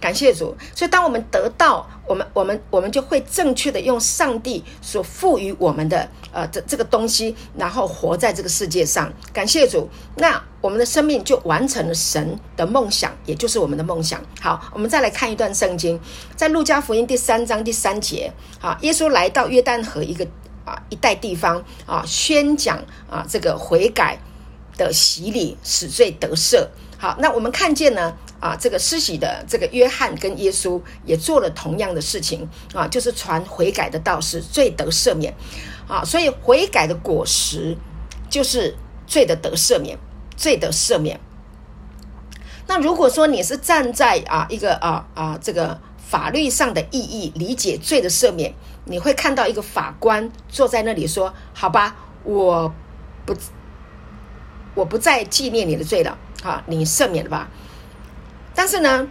感谢主。所以，当我们得到，我们我们我们就会正确的用上帝所赋予我们的呃这这个东西，然后活在这个世界上。感谢主，那我们的生命就完成了神的梦想，也就是我们的梦想。好，我们再来看一段圣经，在路加福音第三章第三节。好，耶稣来到约旦河一个啊一带地方啊，宣讲啊这个悔改。的洗礼使罪得赦。好，那我们看见呢啊，这个施洗的这个约翰跟耶稣也做了同样的事情啊，就是传悔改的道，是罪得赦免啊。所以悔改的果实就是罪的得赦免，罪得赦免。那如果说你是站在啊一个啊啊这个法律上的意义理解罪的赦免，你会看到一个法官坐在那里说：“好吧，我不。”我不再纪念你的罪了，啊，你赦免了吧？但是呢，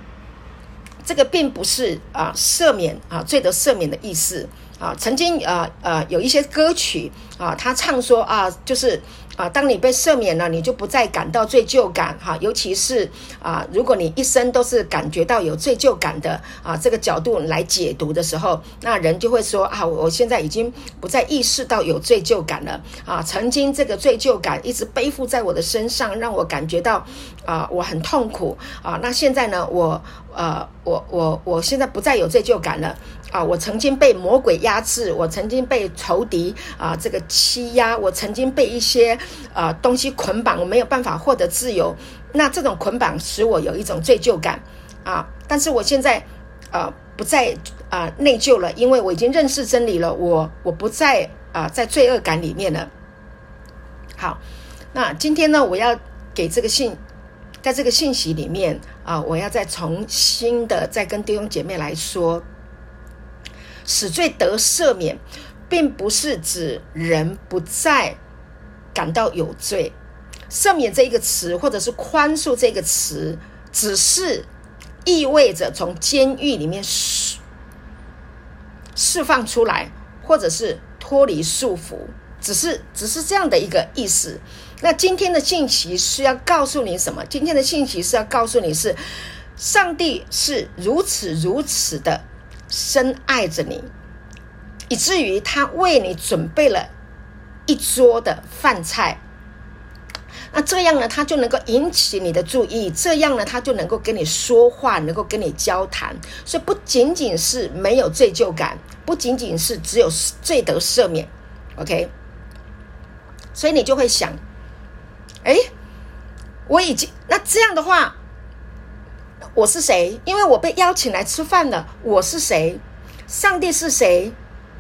这个并不是啊赦免啊罪得赦免的意思啊。曾经啊啊有一些歌曲啊，他唱说啊，就是。啊，当你被赦免了，你就不再感到罪疚感哈。尤其是啊，如果你一生都是感觉到有罪疚感的啊，这个角度来解读的时候，那人就会说啊，我现在已经不再意识到有罪疚感了啊。曾经这个罪疚感一直背负在我的身上，让我感觉到啊，我很痛苦啊。那现在呢，我呃，我我我现在不再有罪疚感了。啊，我曾经被魔鬼压制，我曾经被仇敌啊这个欺压，我曾经被一些啊东西捆绑，我没有办法获得自由。那这种捆绑使我有一种罪疚感啊，但是我现在啊不再啊内疚了，因为我已经认识真理了，我我不再啊在罪恶感里面了。好，那今天呢，我要给这个信，在这个信息里面啊，我要再重新的再跟弟兄姐妹来说。使罪得赦免，并不是指人不再感到有罪。赦免这一个词，或者是宽恕这个词，只是意味着从监狱里面释释放出来，或者是脱离束缚，只是只是这样的一个意思。那今天的信息是要告诉你什么？今天的信息是要告诉你是，上帝是如此如此的。深爱着你，以至于他为你准备了一桌的饭菜。那这样呢，他就能够引起你的注意；这样呢，他就能够跟你说话，能够跟你交谈。所以，不仅仅是没有罪疚感，不仅仅是只有罪得赦免。OK，所以你就会想：哎，我已经那这样的话。我是谁？因为我被邀请来吃饭了。我是谁？上帝是谁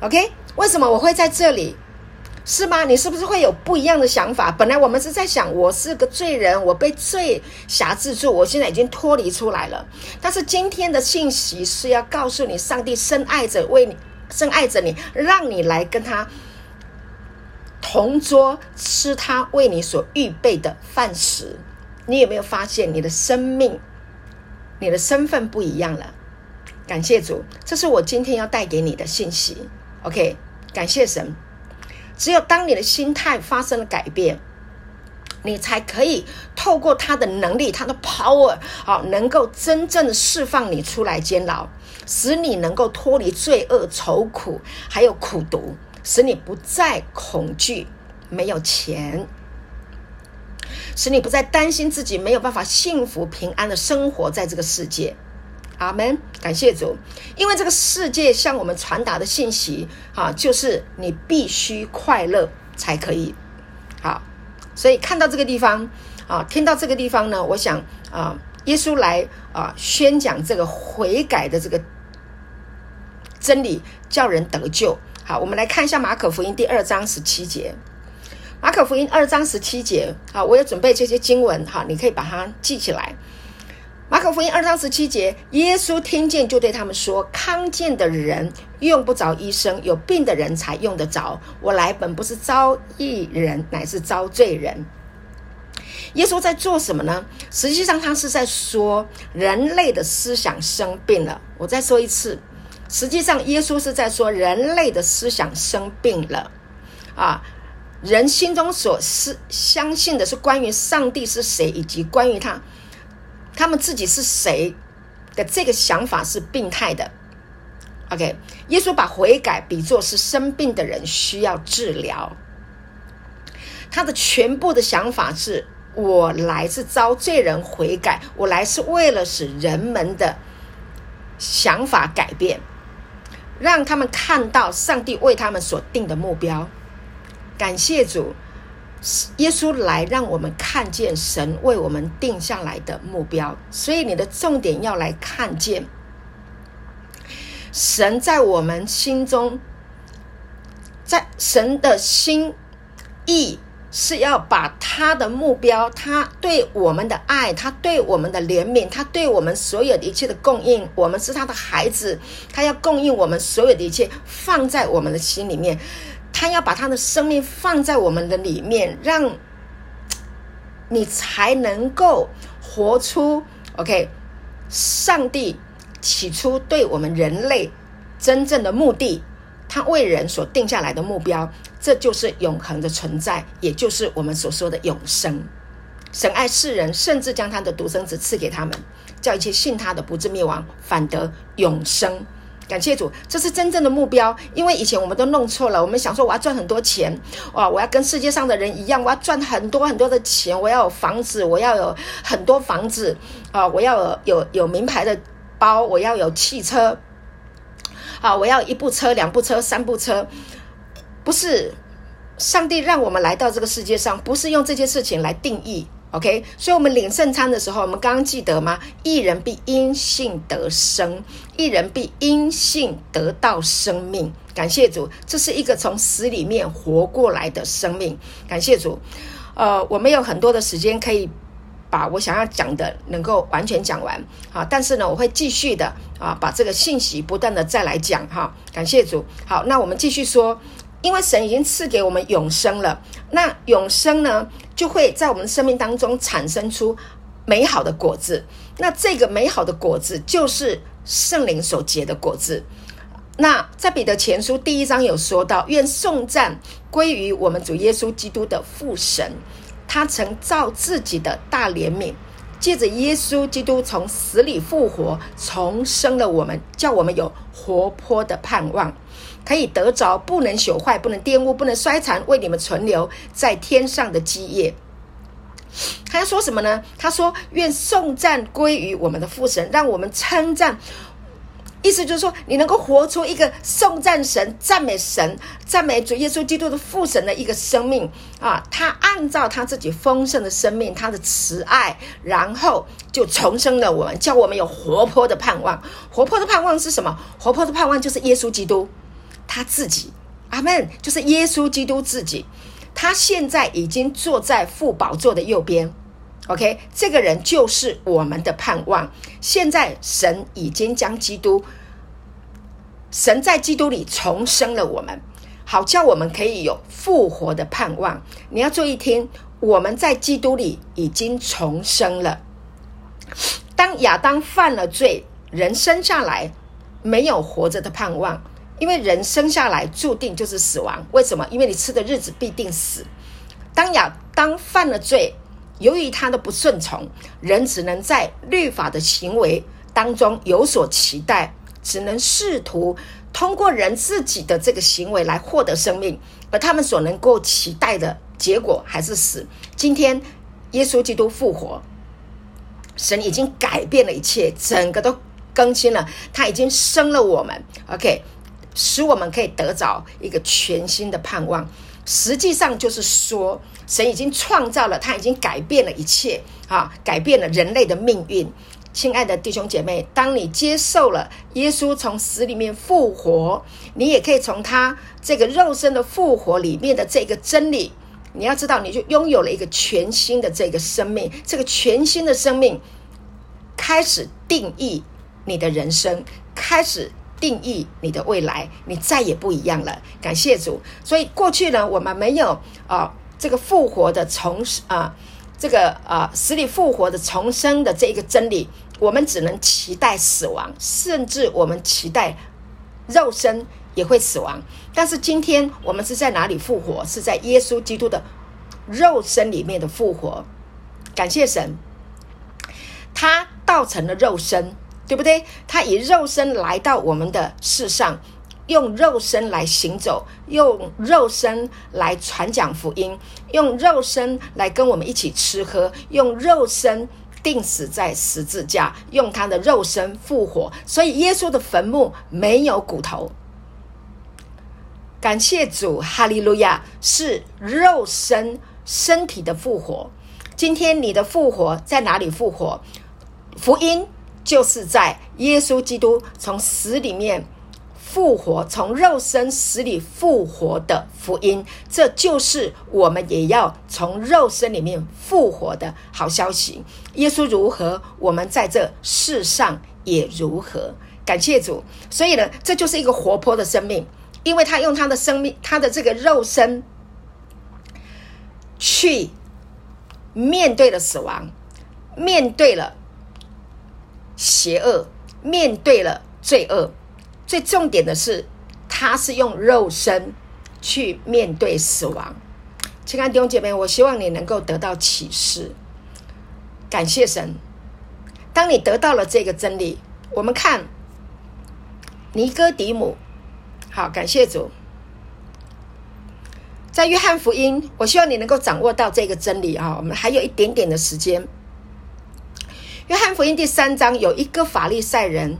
？OK？为什么我会在这里？是吗？你是不是会有不一样的想法？本来我们是在想，我是个罪人，我被罪辖制住，我现在已经脱离出来了。但是今天的信息是要告诉你，上帝深爱着为你，深爱着你，让你来跟他同桌吃他为你所预备的饭食。你有没有发现你的生命、你的身份不一样了？感谢主，这是我今天要带给你的信息。OK，感谢神。只有当你的心态发生了改变，你才可以透过他的能力、他的 power，好，能够真正的释放你出来监牢，使你能够脱离罪恶、愁苦，还有苦毒，使你不再恐惧没有钱，使你不再担心自己没有办法幸福平安的生活在这个世界。阿门，感谢主，因为这个世界向我们传达的信息，啊，就是你必须快乐才可以。好，所以看到这个地方，啊，听到这个地方呢，我想啊，耶稣来啊宣讲这个悔改的这个真理，叫人得救。好，我们来看一下马可福音第二章十七节。马可福音二章十七节，啊，我有准备这些经文，哈，你可以把它记起来。马可福音二章十七节，耶稣听见就对他们说：“康健的人用不着医生，有病的人才用得着。我来本不是招义人，乃是招罪人。”耶稣在做什么呢？实际上，他是在说人类的思想生病了。我再说一次，实际上，耶稣是在说人类的思想生病了。啊，人心中所是相信的是关于上帝是谁，以及关于他。他们自己是谁的这个想法是病态的。OK，耶稣把悔改比作是生病的人需要治疗。他的全部的想法是：我来是招罪人悔改，我来是为了使人们的想法改变，让他们看到上帝为他们所定的目标。感谢主。耶稣来让我们看见神为我们定下来的目标，所以你的重点要来看见神在我们心中，在神的心意是要把他的目标，他对我们的爱，他对我们的怜悯，他对我们所有的一切的供应，我们是他的孩子，他要供应我们所有的一切，放在我们的心里面。他要把他的生命放在我们的里面，让你才能够活出 OK。上帝起初对我们人类真正的目的，他为人所定下来的目标，这就是永恒的存在，也就是我们所说的永生。神爱世人，甚至将他的独生子赐给他们，叫一切信他的不至灭亡，反得永生。感谢主，这是真正的目标。因为以前我们都弄错了，我们想说我要赚很多钱，哇！我要跟世界上的人一样，我要赚很多很多的钱，我要有房子，我要有很多房子啊！我要有有名牌的包，我要有汽车，啊！我要一部车、两部车、三部车。不是，上帝让我们来到这个世界上，不是用这些事情来定义。OK，所以，我们领圣餐的时候，我们刚刚记得吗？一人必因信得生，一人必因信得到生命。感谢主，这是一个从死里面活过来的生命。感谢主。呃，我没有很多的时间可以把我想要讲的能够完全讲完啊，但是呢，我会继续的啊，把这个信息不断的再来讲哈。感谢主。好，那我们继续说。因为神已经赐给我们永生了，那永生呢，就会在我们生命当中产生出美好的果子。那这个美好的果子就是圣灵所结的果子。那在彼得前书第一章有说到，愿颂赞归于我们主耶稣基督的父神，他曾造自己的大怜悯，借着耶稣基督从死里复活，重生了我们，叫我们有活泼的盼望。可以得着不能朽坏、不能玷污、不能衰残，为你们存留在天上的基业。他要说什么呢？他说：“愿颂赞归于我们的父神，让我们称赞。”意思就是说，你能够活出一个颂赞神、赞美神、赞美主耶稣基督的父神的一个生命啊！他按照他自己丰盛的生命，他的慈爱，然后就重生了我们，叫我们有活泼的盼望。活泼的盼望是什么？活泼的盼望就是耶稣基督。他自己阿门。就是耶稣基督自己，他现在已经坐在父宝座的右边。OK，这个人就是我们的盼望。现在神已经将基督，神在基督里重生了我们，好叫我们可以有复活的盼望。你要注意听，我们在基督里已经重生了。当亚当犯了罪，人生下来没有活着的盼望，因为人生下来注定就是死亡。为什么？因为你吃的日子必定死。当亚当犯了罪。由于他的不顺从，人只能在律法的行为当中有所期待，只能试图通过人自己的这个行为来获得生命，而他们所能够期待的结果还是死。今天，耶稣基督复活，神已经改变了一切，整个都更新了，他已经生了我们，OK，使我们可以得着一个全新的盼望。实际上就是说，神已经创造了，他已经改变了一切，啊，改变了人类的命运。亲爱的弟兄姐妹，当你接受了耶稣从死里面复活，你也可以从他这个肉身的复活里面的这个真理，你要知道，你就拥有了一个全新的这个生命。这个全新的生命开始定义你的人生，开始。定义你的未来，你再也不一样了。感谢主。所以过去呢，我们没有啊、这个复活的重啊、这个啊、呃、死里复活的重生的这一个真理，我们只能期待死亡，甚至我们期待肉身也会死亡。但是今天我们是在哪里复活？是在耶稣基督的肉身里面的复活。感谢神，他道成了肉身。对不对？他以肉身来到我们的世上，用肉身来行走，用肉身来传讲福音，用肉身来跟我们一起吃喝，用肉身钉死在十字架，用他的肉身复活。所以耶稣的坟墓没有骨头。感谢主，哈利路亚！是肉身身体的复活。今天你的复活在哪里复活？福音。就是在耶稣基督从死里面复活，从肉身死里复活的福音，这就是我们也要从肉身里面复活的好消息。耶稣如何，我们在这世上也如何。感谢主，所以呢，这就是一个活泼的生命，因为他用他的生命，他的这个肉身去面对了死亡，面对了。邪恶面对了罪恶，最重点的是，他是用肉身去面对死亡。亲爱的弟兄姐妹，我希望你能够得到启示。感谢神，当你得到了这个真理，我们看尼哥底母。好，感谢主。在约翰福音，我希望你能够掌握到这个真理啊！我们还有一点点的时间。约翰福音第三章有一个法利赛人，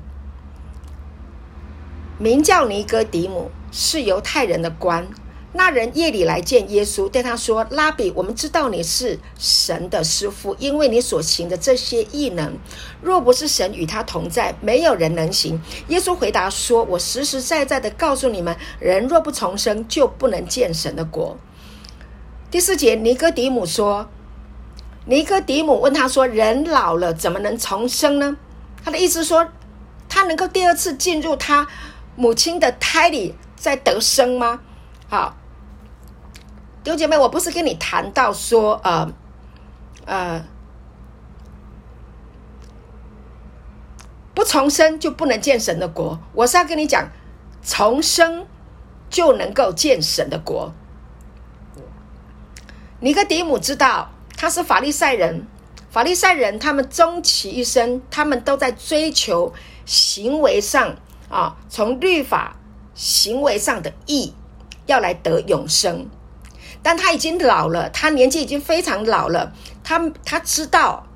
名叫尼哥底母，是犹太人的官。那人夜里来见耶稣，对他说：“拉比，我们知道你是神的师傅，因为你所行的这些异能，若不是神与他同在，没有人能行。”耶稣回答说：“我实实在在的告诉你们，人若不重生，就不能见神的国。”第四节，尼哥底母说。尼哥底母问他说：“人老了怎么能重生呢？”他的意思说，他能够第二次进入他母亲的胎里再得生吗？好，弟兄姐妹，我不是跟你谈到说，呃，呃，不重生就不能见神的国。我是要跟你讲，重生就能够见神的国。尼哥底母知道。他是法利赛人，法利赛人他们终其一生，他们都在追求行为上啊，从律法行为上的义，要来得永生。但他已经老了，他年纪已经非常老了，他他知道，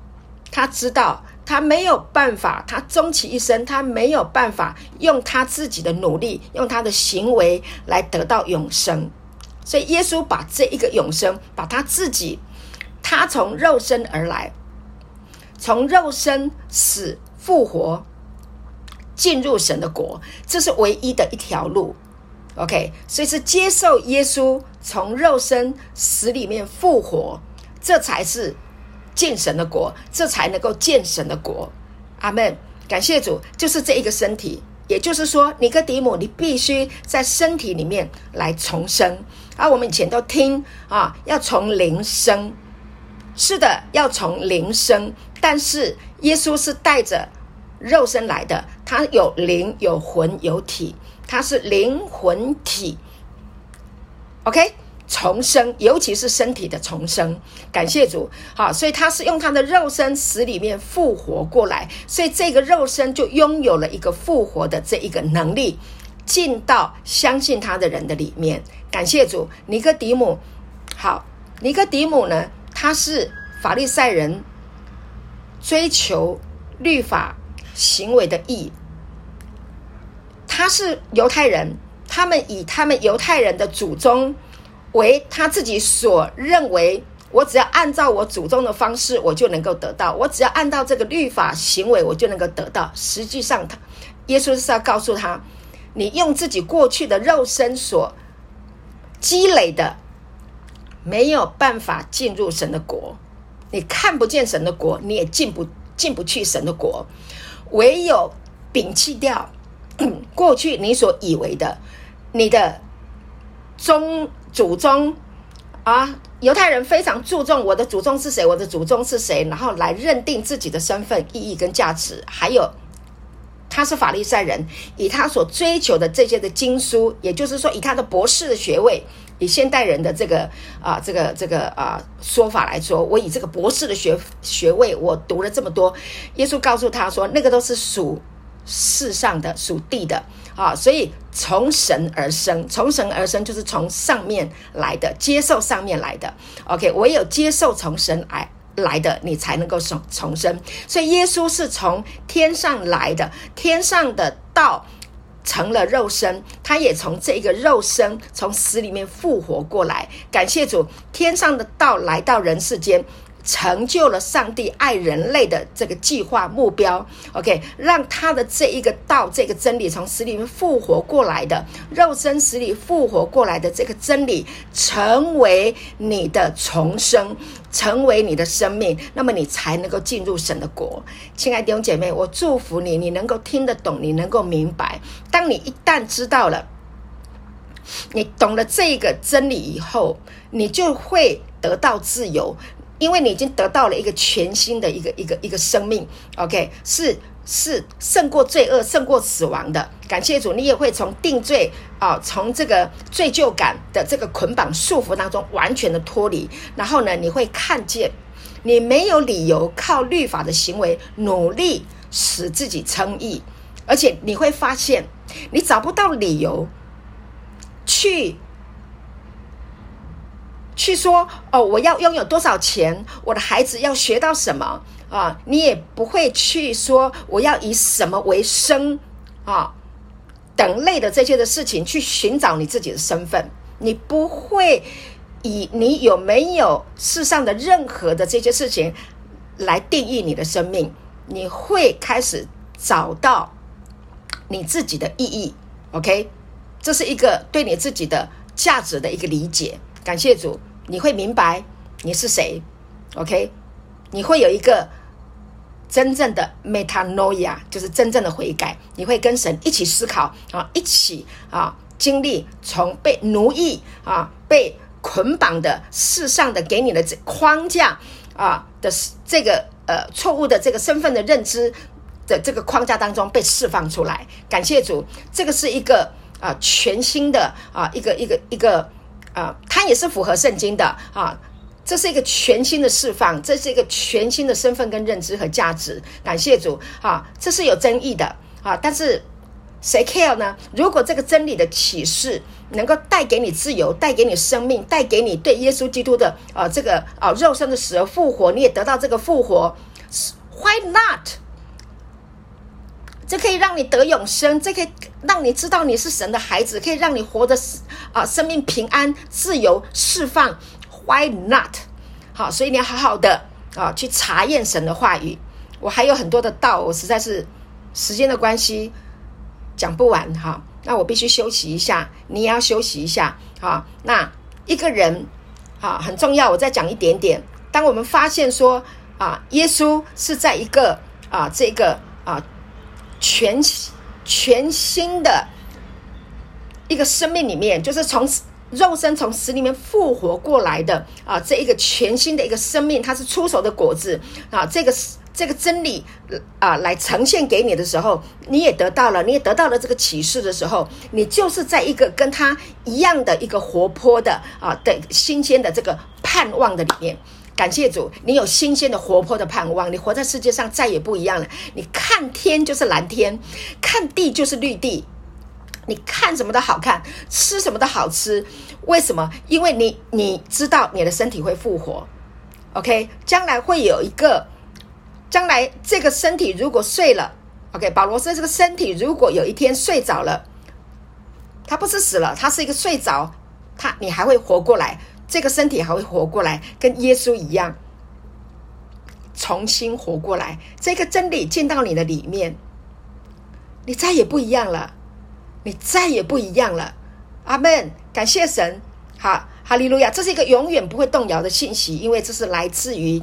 他知道他没有办法，他终其一生，他没有办法用他自己的努力，用他的行为来得到永生。所以耶稣把这一个永生，把他自己。他从肉身而来，从肉身死复活，进入神的国，这是唯一的一条路。OK，所以是接受耶稣从肉身死里面复活，这才是见神的国，这才能够见神的国。阿门。感谢主，就是这一个身体。也就是说，尼哥底母，你必须在身体里面来重生。而、啊、我们以前都听啊，要从灵生，是的，要从灵生。但是耶稣是带着肉身来的，他有灵、有魂、有体，他是灵魂体。OK。重生，尤其是身体的重生，感谢主。好，所以他是用他的肉身死里面复活过来，所以这个肉身就拥有了一个复活的这一个能力，进到相信他的人的里面。感谢主，尼哥底母。好，尼哥底母呢，他是法利赛人追求律法行为的义，他是犹太人，他们以他们犹太人的祖宗。为他自己所认为，我只要按照我祖宗的方式，我就能够得到；我只要按照这个律法行为，我就能够得到。实际上，他耶稣是要告诉他，你用自己过去的肉身所积累的，没有办法进入神的国。你看不见神的国，你也进不进不去神的国。唯有摒弃掉 (clears throat) 过去你所以为的，你的宗。祖宗啊，犹太人非常注重我的祖宗是谁，我的祖宗是谁，然后来认定自己的身份、意义跟价值。还有，他是法利赛人，以他所追求的这些的经书，也就是说，以他的博士的学位，以现代人的这个啊，这个这个啊说法来说，我以这个博士的学学位，我读了这么多。耶稣告诉他说，那个都是属世上的、属地的。啊，所以从神而生，从神而生就是从上面来的，接受上面来的。OK，唯有接受从神来来的，你才能够重重生。所以耶稣是从天上来的，天上的道成了肉身，他也从这个肉身从死里面复活过来。感谢主，天上的道来到人世间。成就了上帝爱人类的这个计划目标，OK，让他的这一个道、这个真理从死里面复活过来的肉身死里复活过来的这个真理，成为你的重生，成为你的生命，那么你才能够进入神的国。亲爱的弟兄姐妹，我祝福你，你能够听得懂，你能够明白。当你一旦知道了，你懂了这个真理以后，你就会得到自由。因为你已经得到了一个全新的一个一个一个生命，OK，是是胜过罪恶、胜过死亡的。感谢主，你也会从定罪啊，从这个罪疚感的这个捆绑束缚当中完全的脱离。然后呢，你会看见你没有理由靠律法的行为努力使自己称义，而且你会发现你找不到理由去。去说哦，我要拥有多少钱？我的孩子要学到什么啊？你也不会去说我要以什么为生啊？等类的这些的事情去寻找你自己的身份，你不会以你有没有世上的任何的这些事情来定义你的生命。你会开始找到你自己的意义。OK，这是一个对你自己的价值的一个理解。感谢主。你会明白你是谁，OK？你会有一个真正的 metanoia，就是真正的悔改。你会跟神一起思考啊，一起啊经历从被奴役啊、被捆绑的世上的给你的这框架啊的这个呃错误的这个身份的认知的这个框架当中被释放出来。感谢主，这个是一个啊全新的啊一个一个一个。一个啊，它也是符合圣经的啊，这是一个全新的释放，这是一个全新的身份跟认知和价值。感谢主啊，这是有争议的啊，但是谁 care 呢？如果这个真理的启示能够带给你自由，带给你生命，带给你对耶稣基督的啊这个啊肉身的死而复活，你也得到这个复活，Why not？这可以让你得永生，这可以让你知道你是神的孩子，可以让你活得啊生命平安、自由、释放。Why not？好，所以你要好好的啊去查验神的话语。我还有很多的道，我实在是时间的关系讲不完哈。那我必须休息一下，你也要休息一下。好，那一个人，啊，很重要。我再讲一点点。当我们发现说，啊，耶稣是在一个啊，这个啊，全全新的一个生命里面，就是从肉身从死里面复活过来的啊，这一个全新的一个生命，它是出手的果子啊，这个。这个真理啊，来呈现给你的时候，你也得到了，你也得到了这个启示的时候，你就是在一个跟他一样的一个活泼的啊的新鲜的这个盼望的里面。感谢主，你有新鲜的活泼的盼望，你活在世界上再也不一样了。你看天就是蓝天，看地就是绿地，你看什么都好看，吃什么都好吃。为什么？因为你你知道你的身体会复活，OK，将来会有一个。将来这个身体如果睡了，OK，保罗说这个身体如果有一天睡着了，他不是死了，他是一个睡着，他你还会活过来，这个身体还会活过来，跟耶稣一样，重新活过来。这个真理进到你的里面，你再也不一样了，你再也不一样了。阿门，感谢神，好，哈利路亚，这是一个永远不会动摇的信息，因为这是来自于。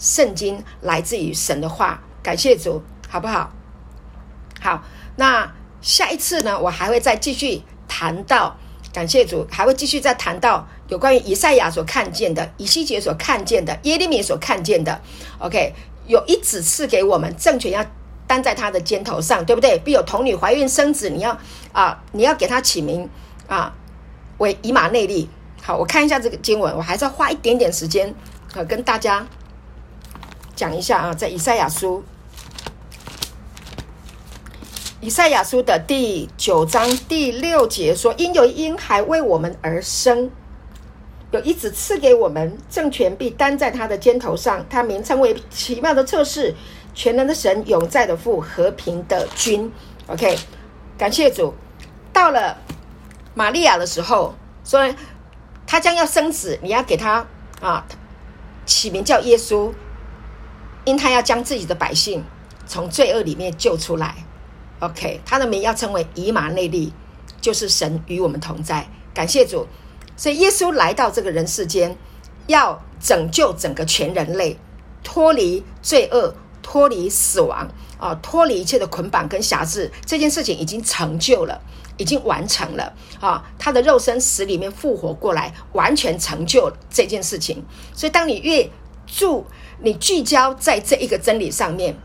圣经来自于神的话，感谢主，好不好？好，那下一次呢，我还会再继续谈到，感谢主，还会继续再谈到有关于以赛亚所看见的、以西结所看见的、耶利米所看见的。OK，有一子赐给我们，政权要担在他的肩头上，对不对？必有童女怀孕生子，你要啊，你要给他起名啊，为以马内利。好，我看一下这个经文，我还是要花一点点时间呃，跟大家。讲一下啊，在以赛亚书，以赛亚书的第九章第六节说：“因有婴孩为我们而生，有一子赐给我们，政权必担在他的肩头上。他名称为奇妙的测试，全能的神，永在的父，和平的君。”OK，感谢主。到了玛利亚的时候，说他将要生子，你要给他啊起名叫耶稣。因他要将自己的百姓从罪恶里面救出来，OK，他的名要称为以马内利，就是神与我们同在。感谢主，所以耶稣来到这个人世间，要拯救整个全人类，脱离罪恶，脱离死亡，啊，脱离一切的捆绑跟辖制。这件事情已经成就了，已经完成了啊！他的肉身死里面复活过来，完全成就这件事情。所以，当你越住。你聚焦在这一个真理上面，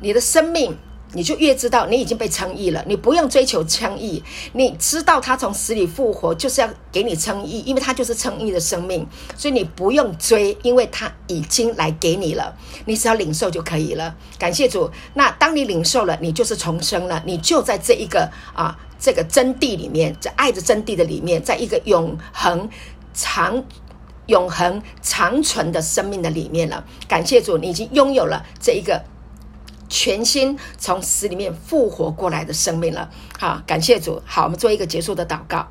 你的生命你就越知道你已经被称义了。你不用追求称义，你知道他从死里复活就是要给你称义，因为他就是称义的生命，所以你不用追，因为他已经来给你了，你只要领受就可以了。感谢主。那当你领受了，你就是重生了，你就在这一个啊这个真谛里面，在爱的真谛的里面，在一个永恒长。永恒长存的生命的里面了，感谢主，你已经拥有了这一个全新从死里面复活过来的生命了。好，感谢主。好，我们做一个结束的祷告。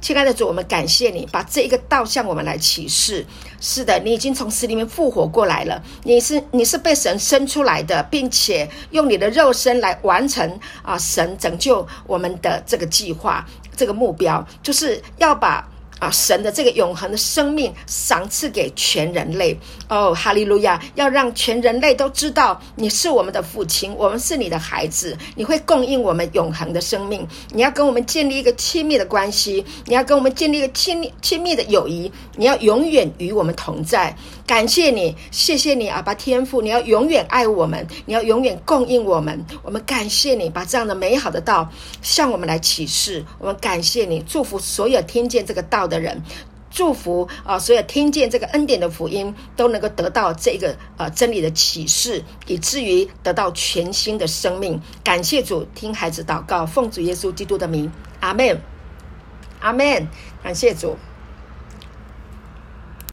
亲爱的主，我们感谢你把这一个道向我们来启示。是的，你已经从死里面复活过来了。你是你是被神生出来的，并且用你的肉身来完成啊，神拯救我们的这个计划，这个目标，就是要把。啊，神的这个永恒的生命赏赐给全人类哦，哈利路亚！要让全人类都知道你是我们的父亲，我们是你的孩子，你会供应我们永恒的生命。你要跟我们建立一个亲密的关系，你要跟我们建立一个亲亲密的友谊，你要永远与我们同在。感谢你，谢谢你，阿爸天父，你要永远爱我们，你要永远供应我们。我们感谢你，把这样的美好的道向我们来启示。我们感谢你，祝福所有听见这个道的人，祝福啊，所有听见这个恩典的福音都能够得到这个呃真理的启示，以至于得到全新的生命。感谢主，听孩子祷告，奉主耶稣基督的名，阿门，阿门。感谢主。